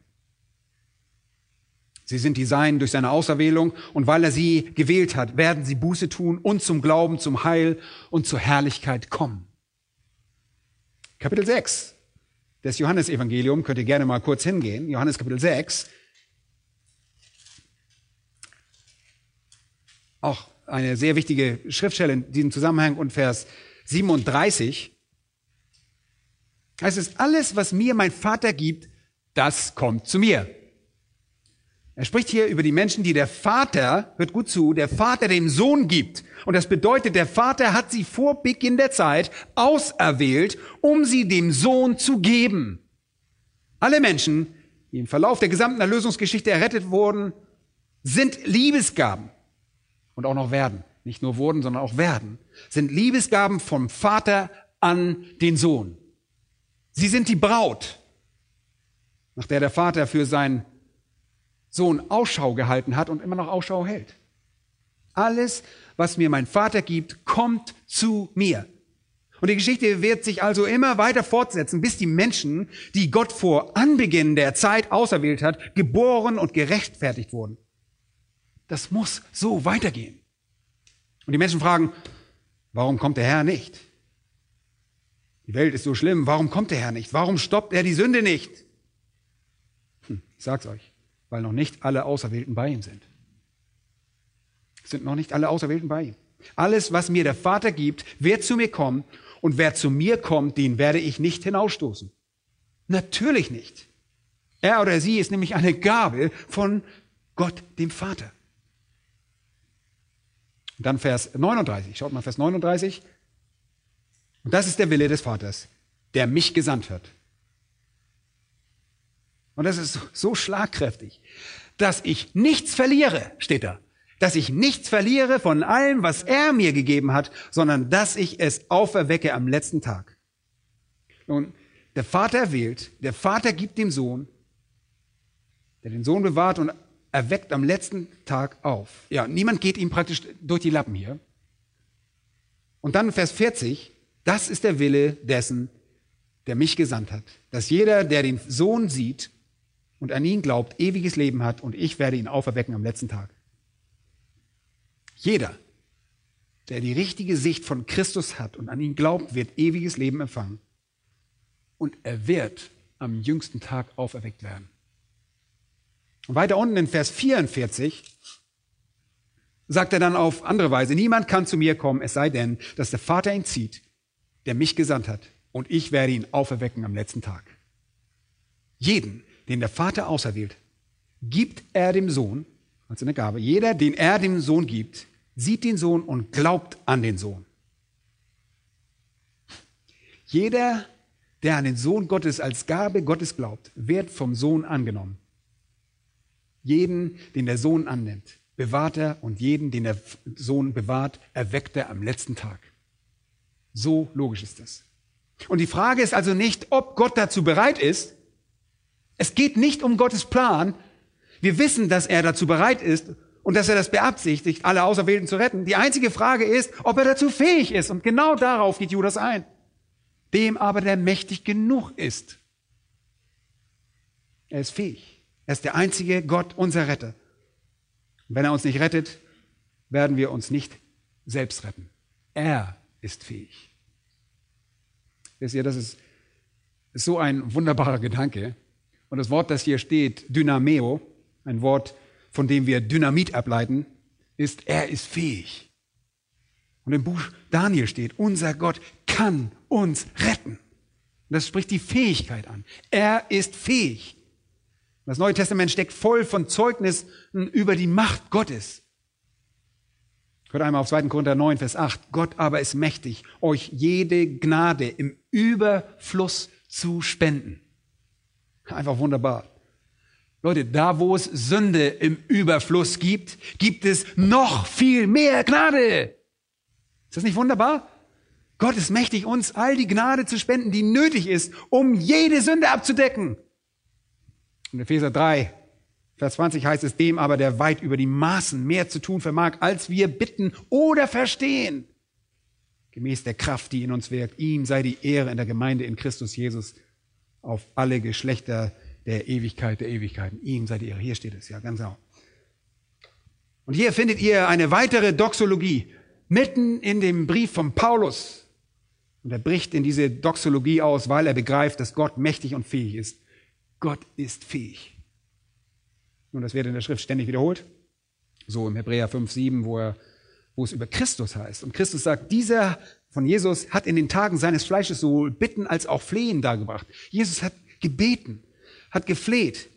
Sie sind die Seinen durch seine Auserwählung und weil er sie gewählt hat, werden sie Buße tun und zum Glauben, zum Heil und zur Herrlichkeit kommen. Kapitel 6 des Johannesevangelium könnt ihr gerne mal kurz hingehen. Johannes Kapitel 6. Auch eine sehr wichtige Schriftstelle in diesem Zusammenhang und Vers 37 es, alles, was mir mein Vater gibt, das kommt zu mir. Er spricht hier über die Menschen, die der Vater, hört gut zu, der Vater dem Sohn gibt. Und das bedeutet, der Vater hat sie vor Beginn der Zeit auserwählt, um sie dem Sohn zu geben. Alle Menschen, die im Verlauf der gesamten Erlösungsgeschichte errettet wurden, sind Liebesgaben. Und auch noch werden. Nicht nur wurden, sondern auch werden. Sind Liebesgaben vom Vater an den Sohn. Sie sind die Braut, nach der der Vater für seinen Sohn Ausschau gehalten hat und immer noch Ausschau hält. Alles, was mir mein Vater gibt, kommt zu mir. Und die Geschichte wird sich also immer weiter fortsetzen, bis die Menschen, die Gott vor Anbeginn der Zeit auserwählt hat, geboren und gerechtfertigt wurden. Das muss so weitergehen. Und die Menschen fragen, warum kommt der Herr nicht? Die Welt ist so schlimm. Warum kommt der Herr nicht? Warum stoppt er die Sünde nicht? Hm, ich sag's euch, weil noch nicht alle Auserwählten bei ihm sind. Es sind noch nicht alle Auserwählten bei ihm. Alles, was mir der Vater gibt, wird zu mir kommen und wer zu mir kommt, den werde ich nicht hinausstoßen. Natürlich nicht. Er oder sie ist nämlich eine Gabe von Gott, dem Vater. Und dann Vers 39. Schaut mal, Vers 39. Und das ist der Wille des Vaters, der mich gesandt hat. Und das ist so schlagkräftig, dass ich nichts verliere, steht da. Dass ich nichts verliere von allem, was er mir gegeben hat, sondern dass ich es auferwecke am letzten Tag. Nun, der Vater wählt, der Vater gibt dem Sohn, der den Sohn bewahrt und erweckt am letzten Tag auf. Ja, niemand geht ihm praktisch durch die Lappen hier. Und dann Vers 40, das ist der Wille dessen, der mich gesandt hat. Dass jeder, der den Sohn sieht und an ihn glaubt, ewiges Leben hat und ich werde ihn auferwecken am letzten Tag. Jeder, der die richtige Sicht von Christus hat und an ihn glaubt, wird ewiges Leben empfangen. Und er wird am jüngsten Tag auferweckt werden. Und weiter unten in Vers 44 sagt er dann auf andere Weise, niemand kann zu mir kommen, es sei denn, dass der Vater ihn zieht der mich gesandt hat, und ich werde ihn auferwecken am letzten Tag. Jeden, den der Vater auserwählt, gibt er dem Sohn, also eine Gabe, jeder, den er dem Sohn gibt, sieht den Sohn und glaubt an den Sohn. Jeder, der an den Sohn Gottes als Gabe Gottes glaubt, wird vom Sohn angenommen. Jeden, den der Sohn annimmt, bewahrt er und jeden, den der Sohn bewahrt, erweckt er am letzten Tag. So logisch ist das. Und die Frage ist also nicht, ob Gott dazu bereit ist. Es geht nicht um Gottes Plan. Wir wissen, dass er dazu bereit ist und dass er das beabsichtigt, alle Auserwählten zu retten. Die einzige Frage ist, ob er dazu fähig ist. Und genau darauf geht Judas ein. Dem aber, der mächtig genug ist. Er ist fähig. Er ist der einzige Gott, unser Retter. Und wenn er uns nicht rettet, werden wir uns nicht selbst retten. Er ist fähig. Wisst ihr, das ist, so ein wunderbarer Gedanke. Und das Wort, das hier steht, Dynameo, ein Wort, von dem wir Dynamit ableiten, ist, er ist fähig. Und im Buch Daniel steht, unser Gott kann uns retten. Das spricht die Fähigkeit an. Er ist fähig. Das Neue Testament steckt voll von Zeugnissen über die Macht Gottes. Hört einmal auf 2. Korinther 9, Vers 8. Gott aber ist mächtig, euch jede Gnade im Überfluss zu spenden. Einfach wunderbar. Leute, da wo es Sünde im Überfluss gibt, gibt es noch viel mehr Gnade. Ist das nicht wunderbar? Gott ist mächtig, uns all die Gnade zu spenden, die nötig ist, um jede Sünde abzudecken. In Epheser 3, Vers 20 heißt es, dem aber, der weit über die Maßen mehr zu tun vermag, als wir bitten oder verstehen. Gemäß der Kraft, die in uns wirkt, ihm sei die Ehre in der Gemeinde in Christus Jesus auf alle Geschlechter der Ewigkeit der Ewigkeiten. Ihm sei die Ehre. Hier steht es, ja, ganz genau. Und hier findet ihr eine weitere Doxologie mitten in dem Brief von Paulus. Und er bricht in diese Doxologie aus, weil er begreift, dass Gott mächtig und fähig ist. Gott ist fähig. Nun, das wird in der Schrift ständig wiederholt. So im Hebräer 5, 7, wo, er, wo es über Christus heißt. Und Christus sagt, dieser von Jesus hat in den Tagen seines Fleisches sowohl Bitten als auch Flehen dargebracht. Jesus hat gebeten, hat gefleht.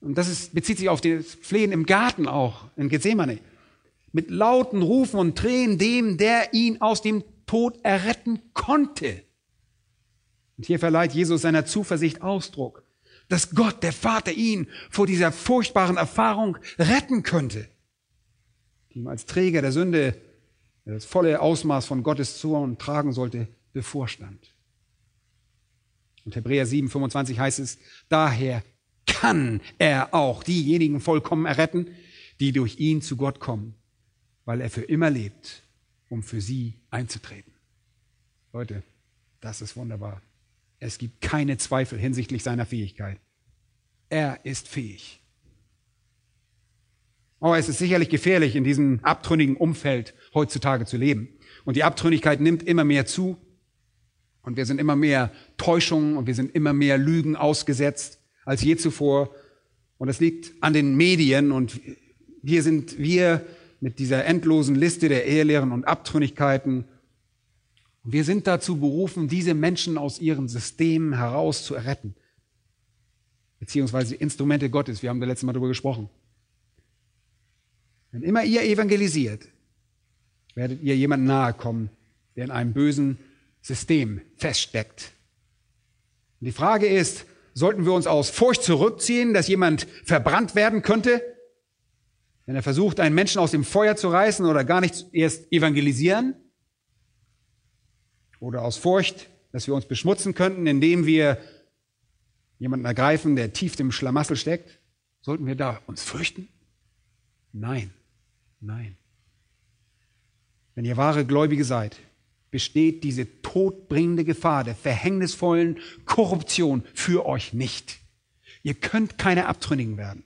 Und das ist, bezieht sich auf das Flehen im Garten auch, in Gethsemane. Mit lauten Rufen und Tränen dem, der ihn aus dem Tod erretten konnte. Und hier verleiht Jesus seiner Zuversicht Ausdruck dass Gott, der Vater, ihn vor dieser furchtbaren Erfahrung retten könnte, die ihm als Träger der Sünde das volle Ausmaß von Gottes Zorn tragen sollte, bevorstand. Und Hebräer 7, 25 heißt es, daher kann er auch diejenigen vollkommen erretten, die durch ihn zu Gott kommen, weil er für immer lebt, um für sie einzutreten. Leute, das ist wunderbar. Es gibt keine Zweifel hinsichtlich seiner Fähigkeit. Er ist fähig. Aber es ist sicherlich gefährlich, in diesem abtrünnigen Umfeld heutzutage zu leben. Und die Abtrünnigkeit nimmt immer mehr zu. Und wir sind immer mehr Täuschungen und wir sind immer mehr Lügen ausgesetzt als je zuvor. Und das liegt an den Medien. Und hier sind wir mit dieser endlosen Liste der Ehelehren und Abtrünnigkeiten wir sind dazu berufen, diese Menschen aus ihren Systemen heraus zu erretten. Beziehungsweise Instrumente Gottes. Wir haben da letztes Mal darüber gesprochen. Wenn immer ihr evangelisiert, werdet ihr jemandem nahe kommen, der in einem bösen System feststeckt. Und die Frage ist, sollten wir uns aus Furcht zurückziehen, dass jemand verbrannt werden könnte, wenn er versucht, einen Menschen aus dem Feuer zu reißen oder gar nicht erst evangelisieren? Oder aus Furcht, dass wir uns beschmutzen könnten, indem wir jemanden ergreifen, der tief im Schlamassel steckt? Sollten wir da uns fürchten? Nein, nein. Wenn ihr wahre Gläubige seid, besteht diese todbringende Gefahr der verhängnisvollen Korruption für euch nicht. Ihr könnt keine Abtrünnigen werden.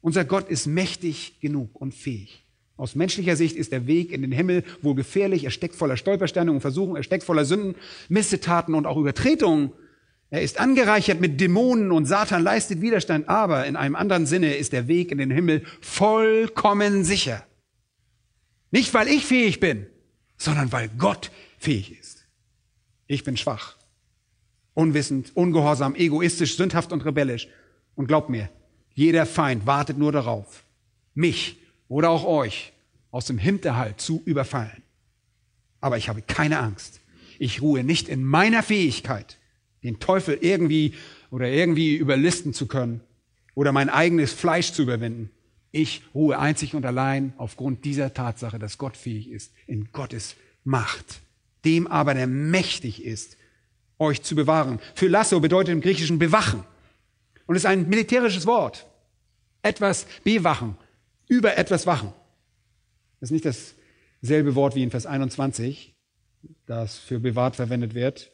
Unser Gott ist mächtig genug und fähig. Aus menschlicher Sicht ist der Weg in den Himmel wohl gefährlich. Er steckt voller Stolpersteine und Versuchungen. Er steckt voller Sünden, Missetaten und auch Übertretungen. Er ist angereichert mit Dämonen und Satan leistet Widerstand. Aber in einem anderen Sinne ist der Weg in den Himmel vollkommen sicher. Nicht, weil ich fähig bin, sondern weil Gott fähig ist. Ich bin schwach, unwissend, ungehorsam, egoistisch, sündhaft und rebellisch. Und glaub mir, Jeder Feind wartet nur darauf, mich oder auch euch aus dem Hinterhalt zu überfallen. Aber ich habe keine Angst. Ich ruhe nicht in meiner Fähigkeit, den Teufel irgendwie oder irgendwie überlisten zu können oder mein eigenes Fleisch zu überwinden. Ich ruhe einzig und allein aufgrund dieser Tatsache, dass Gott fähig ist, in Gottes Macht. Dem aber, der mächtig ist, euch zu bewahren. Für Lasso bedeutet im Griechischen bewachen. Und ist ein militärisches Wort. Etwas bewachen, über etwas wachen. Das ist nicht dasselbe Wort wie in Vers 21, das für bewahrt verwendet wird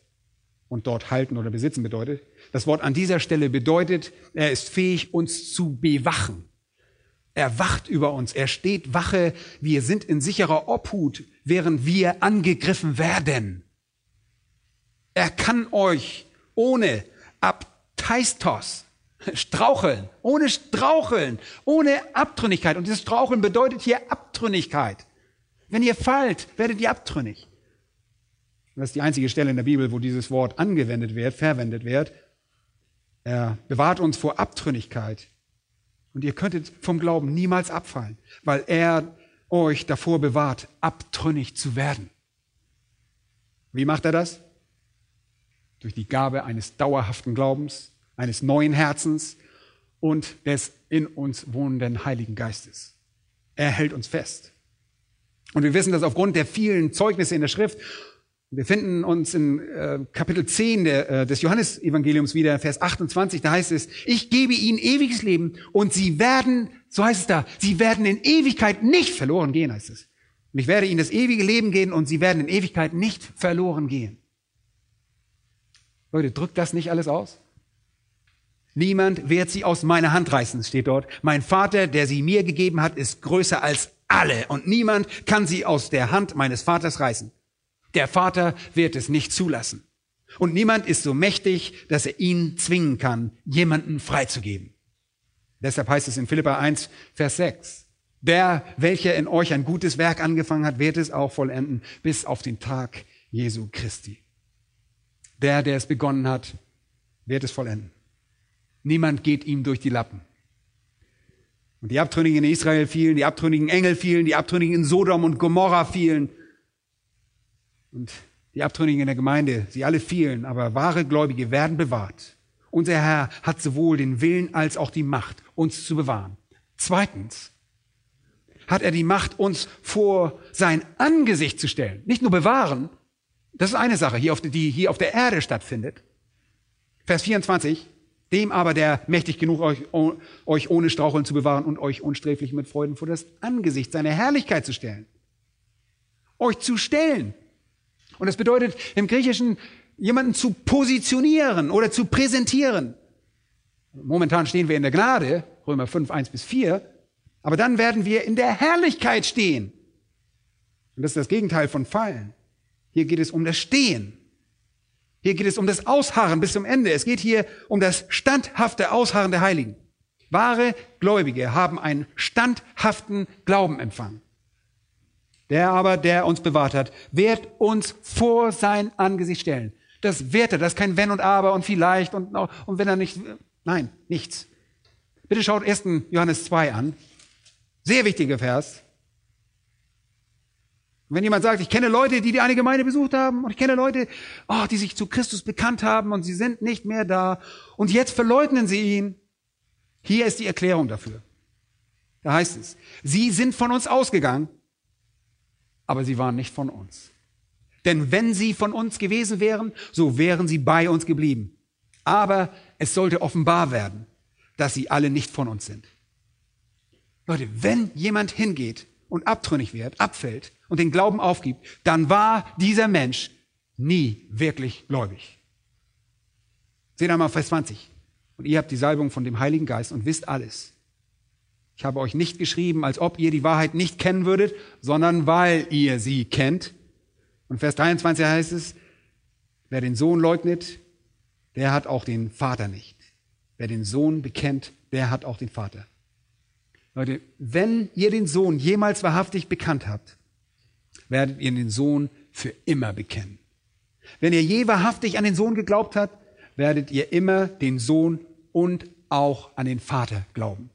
und dort halten oder besitzen bedeutet. Das Wort an dieser Stelle bedeutet, er ist fähig, uns zu bewachen. Er wacht über uns, er steht Wache, wir sind in sicherer Obhut, während wir angegriffen werden. Er kann euch ohne Abteistos straucheln, ohne Straucheln, ohne Abtrünnigkeit. Und dieses Straucheln bedeutet hier Abtrünnigkeit. Wenn ihr fallt, werdet ihr abtrünnig. das ist die einzige Stelle in der Bibel, wo dieses Wort angewendet wird, verwendet wird. Er bewahrt uns vor Abtrünnigkeit. Und ihr könntet vom Glauben niemals abfallen, weil er euch davor bewahrt, abtrünnig zu werden. Wie macht er das? durch die Gabe eines dauerhaften Glaubens, eines neuen Herzens und des in uns wohnenden Heiligen Geistes. Er hält uns fest. Und wir wissen das aufgrund der vielen Zeugnisse in der Schrift. Wir finden uns in äh, Kapitel 10 der, äh, des Johannesevangeliums wieder, Vers 28, da heißt es, ich gebe ihnen ewiges Leben und sie werden, so heißt es da, sie werden in Ewigkeit nicht verloren gehen, heißt es. Und ich werde ihnen das ewige Leben geben und sie werden in Ewigkeit nicht verloren gehen. Leute, drückt das nicht alles aus? Niemand wird sie aus meiner Hand reißen, steht dort. Mein Vater, der sie mir gegeben hat, ist größer als alle und niemand kann sie aus der Hand meines Vaters reißen. Der Vater wird es nicht zulassen. Und niemand ist so mächtig, dass er ihn zwingen kann, jemanden freizugeben. Deshalb heißt es in Philippa 1, Vers 6. Der, welcher in euch ein gutes Werk angefangen hat, wird es auch vollenden bis auf den Tag Jesu Christi. Der, der es begonnen hat, wird es vollenden. Niemand geht ihm durch die Lappen. Und die Abtrünnigen in Israel fielen, die abtrünnigen Engel fielen, die Abtrünnigen in Sodom und Gomorra fielen. Und die Abtrünnigen in der Gemeinde, sie alle fielen, aber wahre Gläubige werden bewahrt. Unser Herr hat sowohl den Willen als auch die Macht, uns zu bewahren. Zweitens hat er die Macht, uns vor sein Angesicht zu stellen. Nicht nur bewahren, das ist eine Sache, die hier auf der Erde stattfindet. Vers 24. Dem aber, der mächtig genug euch, euch ohne Straucheln zu bewahren und euch unsträflich mit Freuden vor das Angesicht seiner Herrlichkeit zu stellen. Euch zu stellen. Und das bedeutet im Griechischen, jemanden zu positionieren oder zu präsentieren. Momentan stehen wir in der Gnade, Römer 5, 1 bis 4, aber dann werden wir in der Herrlichkeit stehen. Und das ist das Gegenteil von Fallen. Hier geht es um das Stehen. Hier geht es um das Ausharren bis zum Ende. Es geht hier um das standhafte Ausharren der Heiligen. Wahre Gläubige haben einen standhaften Glauben empfangen. Der aber, der uns bewahrt hat, wird uns vor sein Angesicht stellen. Das wird er, das ist kein Wenn und Aber und vielleicht und, und wenn er nicht, nein, nichts. Bitte schaut 1. Johannes 2 an. Sehr wichtiger Vers. Und wenn jemand sagt, ich kenne Leute, die die eine Gemeinde besucht haben und ich kenne Leute, oh, die sich zu Christus bekannt haben und sie sind nicht mehr da und jetzt verleugnen sie ihn. Hier ist die Erklärung dafür. Da heißt es, sie sind von uns ausgegangen, aber sie waren nicht von uns. Denn wenn sie von uns gewesen wären, so wären sie bei uns geblieben. Aber es sollte offenbar werden, dass sie alle nicht von uns sind. Leute, wenn jemand hingeht und abtrünnig wird, abfällt, und den Glauben aufgibt, dann war dieser Mensch nie wirklich gläubig. Seht einmal Vers 20. Und ihr habt die Salbung von dem Heiligen Geist und wisst alles. Ich habe euch nicht geschrieben, als ob ihr die Wahrheit nicht kennen würdet, sondern weil ihr sie kennt. Und Vers 23 heißt es, wer den Sohn leugnet, der hat auch den Vater nicht. Wer den Sohn bekennt, der hat auch den Vater. Leute, wenn ihr den Sohn jemals wahrhaftig bekannt habt, werdet ihr den Sohn für immer bekennen. Wenn ihr je wahrhaftig an den Sohn geglaubt habt, werdet ihr immer den Sohn und auch an den Vater glauben.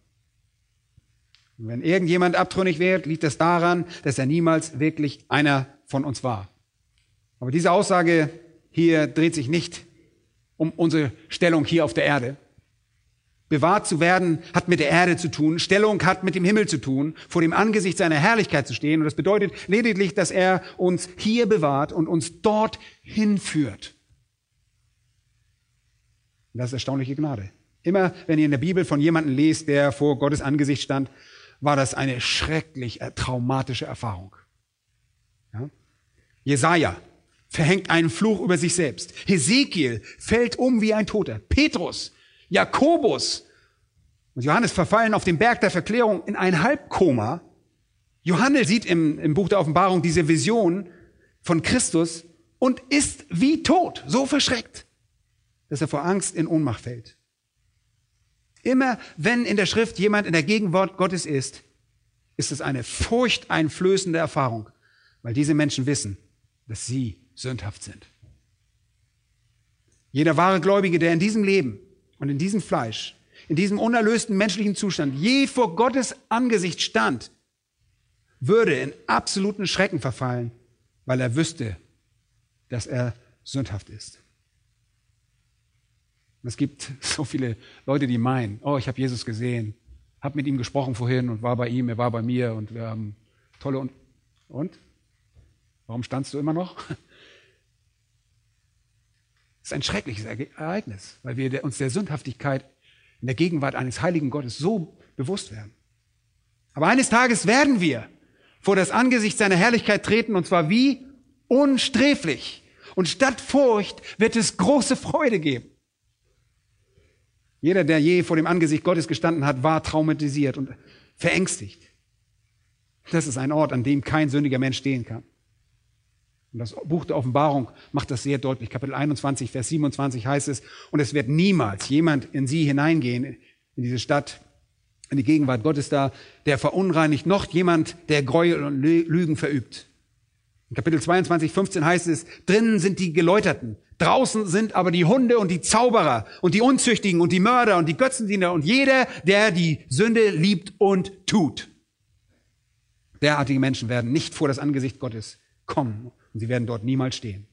Und wenn irgendjemand abtrünnig wird, liegt das daran, dass er niemals wirklich einer von uns war. Aber diese Aussage hier dreht sich nicht um unsere Stellung hier auf der Erde. Bewahrt zu werden hat mit der Erde zu tun, Stellung hat mit dem Himmel zu tun, vor dem Angesicht seiner Herrlichkeit zu stehen. Und das bedeutet lediglich, dass er uns hier bewahrt und uns dort hinführt. Das ist erstaunliche Gnade. Immer wenn ihr in der Bibel von jemandem lest, der vor Gottes Angesicht stand, war das eine schrecklich äh, traumatische Erfahrung. Ja? Jesaja verhängt einen Fluch über sich selbst. Hesekiel fällt um wie ein Toter. Petrus, Jakobus und Johannes verfallen auf dem Berg der Verklärung in ein Halbkoma. Johannes sieht im, im Buch der Offenbarung diese Vision von Christus und ist wie tot, so verschreckt, dass er vor Angst in Ohnmacht fällt. Immer wenn in der Schrift jemand in der Gegenwart Gottes ist, ist es eine furchteinflößende Erfahrung, weil diese Menschen wissen, dass sie sündhaft sind. Jeder wahre Gläubige, der in diesem Leben und in diesem Fleisch, in diesem unerlösten menschlichen Zustand je vor Gottes Angesicht stand, würde in absoluten Schrecken verfallen, weil er wüsste, dass er sündhaft ist. Es gibt so viele Leute, die meinen, oh, ich habe Jesus gesehen, habe mit ihm gesprochen vorhin und war bei ihm, er war bei mir und wir haben tolle und und warum standst du immer noch? Das ist ein schreckliches Ereignis, weil wir uns der Sündhaftigkeit in der Gegenwart eines heiligen Gottes so bewusst werden. Aber eines Tages werden wir vor das Angesicht seiner Herrlichkeit treten und zwar wie unsträflich. Und statt Furcht wird es große Freude geben. Jeder, der je vor dem Angesicht Gottes gestanden hat, war traumatisiert und verängstigt. Das ist ein Ort, an dem kein sündiger Mensch stehen kann. Und das Buch der Offenbarung macht das sehr deutlich. Kapitel 21, Vers 27 heißt es, und es wird niemals jemand in sie hineingehen, in diese Stadt, in die Gegenwart Gottes da, der verunreinigt, noch jemand, der Gräuel und Lügen verübt. In Kapitel 22, 15 heißt es, drinnen sind die Geläuterten, draußen sind aber die Hunde und die Zauberer und die Unzüchtigen und die Mörder und die Götzendiener und jeder, der die Sünde liebt und tut. Derartige Menschen werden nicht vor das Angesicht Gottes kommen und sie werden dort niemals stehen.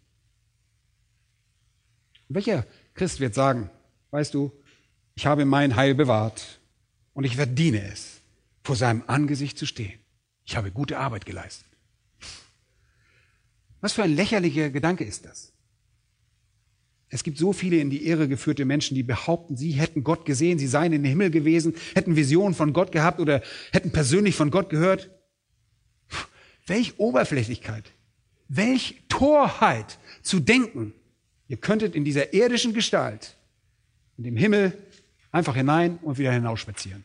welcher Christ wird sagen, weißt du, ich habe mein Heil bewahrt und ich verdiene es, vor seinem Angesicht zu stehen. Ich habe gute Arbeit geleistet. Was für ein lächerlicher Gedanke ist das? Es gibt so viele in die Irre geführte Menschen, die behaupten, sie hätten Gott gesehen, sie seien in den Himmel gewesen, hätten Visionen von Gott gehabt oder hätten persönlich von Gott gehört. Welch Oberflächlichkeit, welch Torheit zu denken, ihr könntet in dieser irdischen Gestalt, in dem Himmel, einfach hinein und wieder hinausspazieren.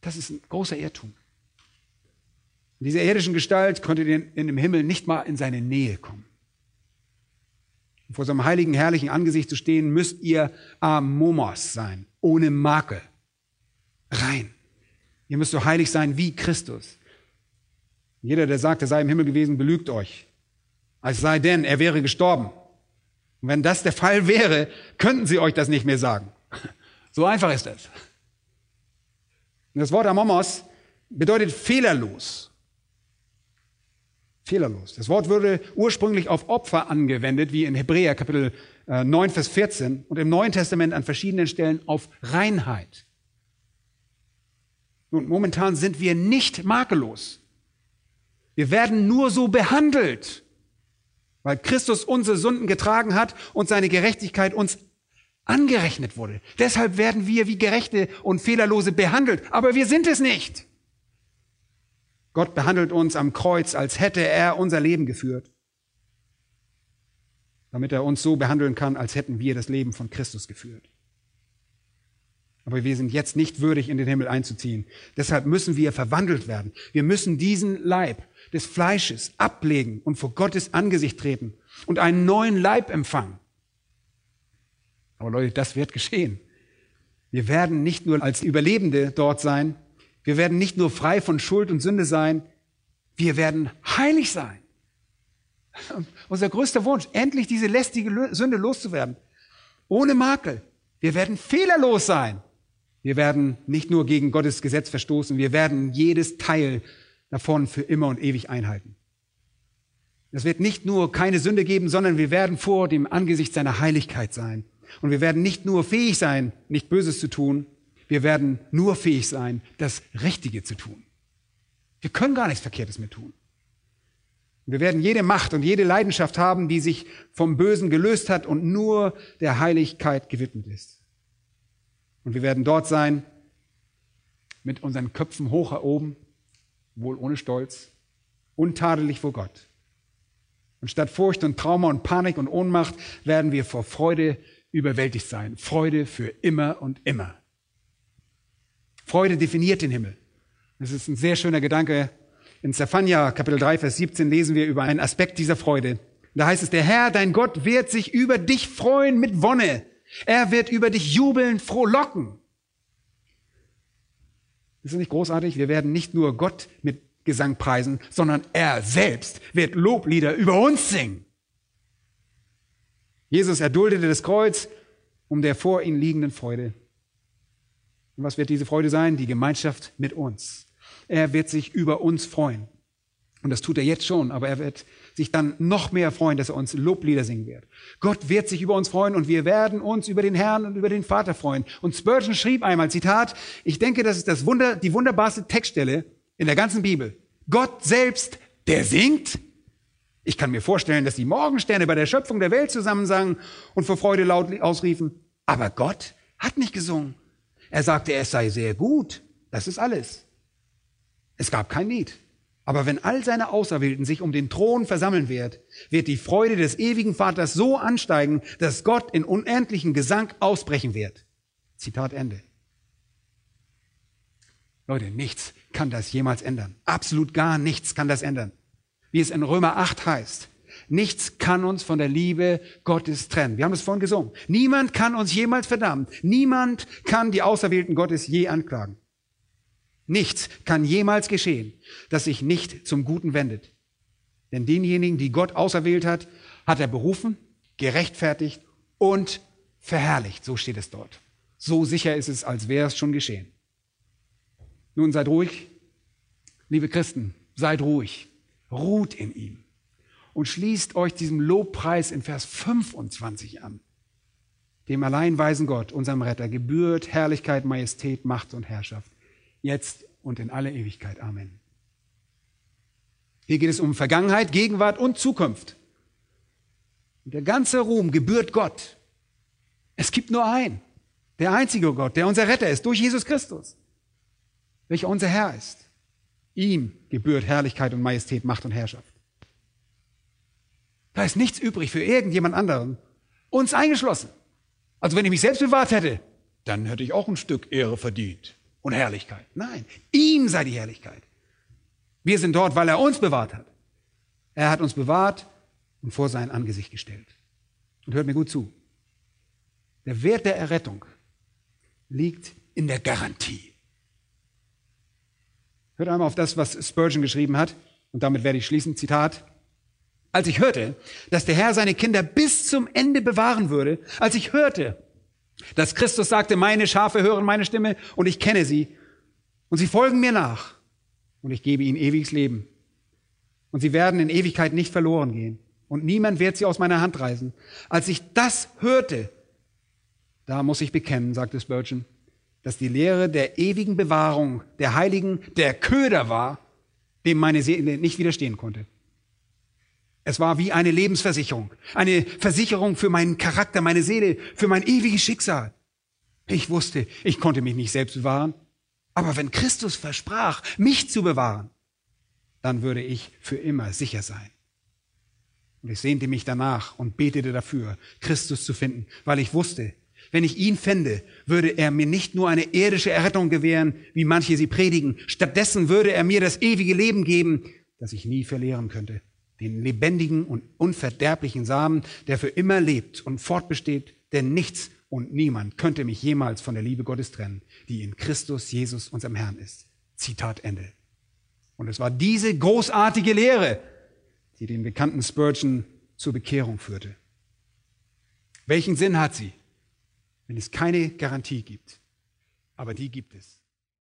Das ist ein großer Irrtum. In dieser irdischen Gestalt konnte ihr in dem Himmel nicht mal in seine Nähe kommen. Um vor seinem heiligen, herrlichen Angesicht zu stehen, müsst ihr Amomos sein, ohne Makel. Rein. Ihr müsst so heilig sein wie Christus. Jeder, der sagt, er sei im Himmel gewesen, belügt euch. Als sei denn, er wäre gestorben. Und wenn das der Fall wäre, könnten sie euch das nicht mehr sagen. So einfach ist das. das Wort Amomos bedeutet fehlerlos. Fehlerlos. Das Wort würde ursprünglich auf Opfer angewendet, wie in Hebräer Kapitel 9, äh, Vers 14 und im Neuen Testament an verschiedenen Stellen auf Reinheit. Nun, momentan sind wir nicht makellos. Wir werden nur so behandelt, weil Christus unsere Sünden getragen hat und seine Gerechtigkeit uns angerechnet wurde. Deshalb werden wir wie Gerechte und Fehlerlose behandelt, aber wir sind es nicht. Gott behandelt uns am Kreuz, als hätte er unser Leben geführt, damit er uns so behandeln kann, als hätten wir das Leben von Christus geführt. Aber wir sind jetzt nicht würdig, in den Himmel einzuziehen. Deshalb müssen wir verwandelt werden. Wir müssen diesen Leib des Fleisches ablegen und vor Gottes Angesicht treten und einen neuen Leib empfangen. Aber Leute, das wird geschehen. Wir werden nicht nur als Überlebende dort sein, wir werden nicht nur frei von Schuld und Sünde sein, wir werden heilig sein. Unser größter Wunsch, endlich diese lästige Sünde loszuwerden. Ohne Makel. Wir werden fehlerlos sein. Wir werden nicht nur gegen Gottes Gesetz verstoßen, wir werden jedes Teil davon für immer und ewig einhalten. Es wird nicht nur keine Sünde geben, sondern wir werden vor dem Angesicht seiner Heiligkeit sein. Und wir werden nicht nur fähig sein, nicht Böses zu tun, wir werden nur fähig sein, das Richtige zu tun. Wir können gar nichts Verkehrtes mehr tun. Wir werden jede Macht und jede Leidenschaft haben, die sich vom Bösen gelöst hat und nur der Heiligkeit gewidmet ist. Und wir werden dort sein, mit unseren Köpfen hoch erhoben, wohl ohne Stolz, untadelig vor Gott. Und statt Furcht und Trauma und Panik und Ohnmacht werden wir vor Freude überwältigt sein. Freude für immer und immer. Freude definiert den Himmel. Das ist ein sehr schöner Gedanke, in Zephania Kapitel 3, Vers 17 lesen wir über einen Aspekt dieser Freude. Da heißt es, der Herr, dein Gott, wird sich über dich freuen mit Wonne. Er wird über dich jubeln, frohlocken. Ist das nicht großartig? Wir werden nicht nur Gott mit Gesang preisen, sondern er selbst wird Loblieder über uns singen. Jesus erduldete das Kreuz um der vor ihm liegenden Freude. Und was wird diese Freude sein? Die Gemeinschaft mit uns. Er wird sich über uns freuen. Und das tut er jetzt schon, aber er wird sich dann noch mehr freuen, dass er uns Loblieder singen wird. Gott wird sich über uns freuen und wir werden uns über den Herrn und über den Vater freuen. Und Spurgeon schrieb einmal, Zitat, ich denke, das ist das Wunder, die wunderbarste Textstelle in der ganzen Bibel. Gott selbst, der singt. Ich kann mir vorstellen, dass die Morgensterne bei der Schöpfung der Welt zusammensangen und vor Freude laut ausriefen. Aber Gott hat nicht gesungen. Er sagte, es sei sehr gut. Das ist alles. Es gab kein Lied. Aber wenn all seine Auserwählten sich um den Thron versammeln wird, wird die Freude des ewigen Vaters so ansteigen, dass Gott in unendlichen Gesang ausbrechen wird. Zitat Ende. Leute, nichts kann das jemals ändern. Absolut gar nichts kann das ändern. Wie es in Römer 8 heißt. Nichts kann uns von der Liebe Gottes trennen. Wir haben es vorhin gesungen. Niemand kann uns jemals verdammen. Niemand kann die Auserwählten Gottes je anklagen. Nichts kann jemals geschehen, das sich nicht zum Guten wendet. Denn denjenigen, die Gott auserwählt hat, hat er berufen, gerechtfertigt und verherrlicht. So steht es dort. So sicher ist es, als wäre es schon geschehen. Nun seid ruhig, liebe Christen, seid ruhig, ruht in ihm und schließt euch diesem Lobpreis in Vers 25 an. Dem alleinweisen Gott, unserem Retter, gebührt Herrlichkeit, Majestät, Macht und Herrschaft jetzt und in alle Ewigkeit. Amen. Hier geht es um Vergangenheit, Gegenwart und Zukunft. Und der ganze Ruhm gebührt Gott. Es gibt nur einen, der einzige Gott, der unser Retter ist, durch Jesus Christus, welcher unser Herr ist. Ihm gebührt Herrlichkeit und Majestät, Macht und Herrschaft. Da ist nichts übrig für irgendjemand anderen, uns eingeschlossen. Also wenn ich mich selbst bewahrt hätte, dann hätte ich auch ein Stück Ehre verdient und Herrlichkeit. Nein, ihm sei die Herrlichkeit. Wir sind dort, weil er uns bewahrt hat. Er hat uns bewahrt und vor sein Angesicht gestellt. Und hört mir gut zu. Der Wert der Errettung liegt in der Garantie. Hört einmal auf das, was Spurgeon geschrieben hat. Und damit werde ich schließen. Zitat. Als ich hörte, dass der Herr seine Kinder bis zum Ende bewahren würde, als ich hörte, dass Christus sagte, meine Schafe hören meine Stimme und ich kenne sie und sie folgen mir nach und ich gebe ihnen ewiges Leben. Und sie werden in Ewigkeit nicht verloren gehen und niemand wird sie aus meiner Hand reißen. Als ich das hörte, da muss ich bekennen, sagte Spurgeon, dass die Lehre der ewigen Bewahrung der Heiligen der Köder war, dem meine Seele nicht widerstehen konnte. Es war wie eine Lebensversicherung, eine Versicherung für meinen Charakter, meine Seele, für mein ewiges Schicksal. Ich wusste, ich konnte mich nicht selbst bewahren, aber wenn Christus versprach, mich zu bewahren, dann würde ich für immer sicher sein. Und ich sehnte mich danach und betete dafür, Christus zu finden, weil ich wusste, wenn ich ihn fände, würde er mir nicht nur eine irdische Errettung gewähren, wie manche sie predigen, stattdessen würde er mir das ewige Leben geben, das ich nie verlieren könnte den lebendigen und unverderblichen Samen, der für immer lebt und fortbesteht, denn nichts und niemand könnte mich jemals von der Liebe Gottes trennen, die in Christus Jesus, unserem Herrn ist. Zitat Ende. Und es war diese großartige Lehre, die den bekannten Spurgeon zur Bekehrung führte. Welchen Sinn hat sie, wenn es keine Garantie gibt? aber die gibt es.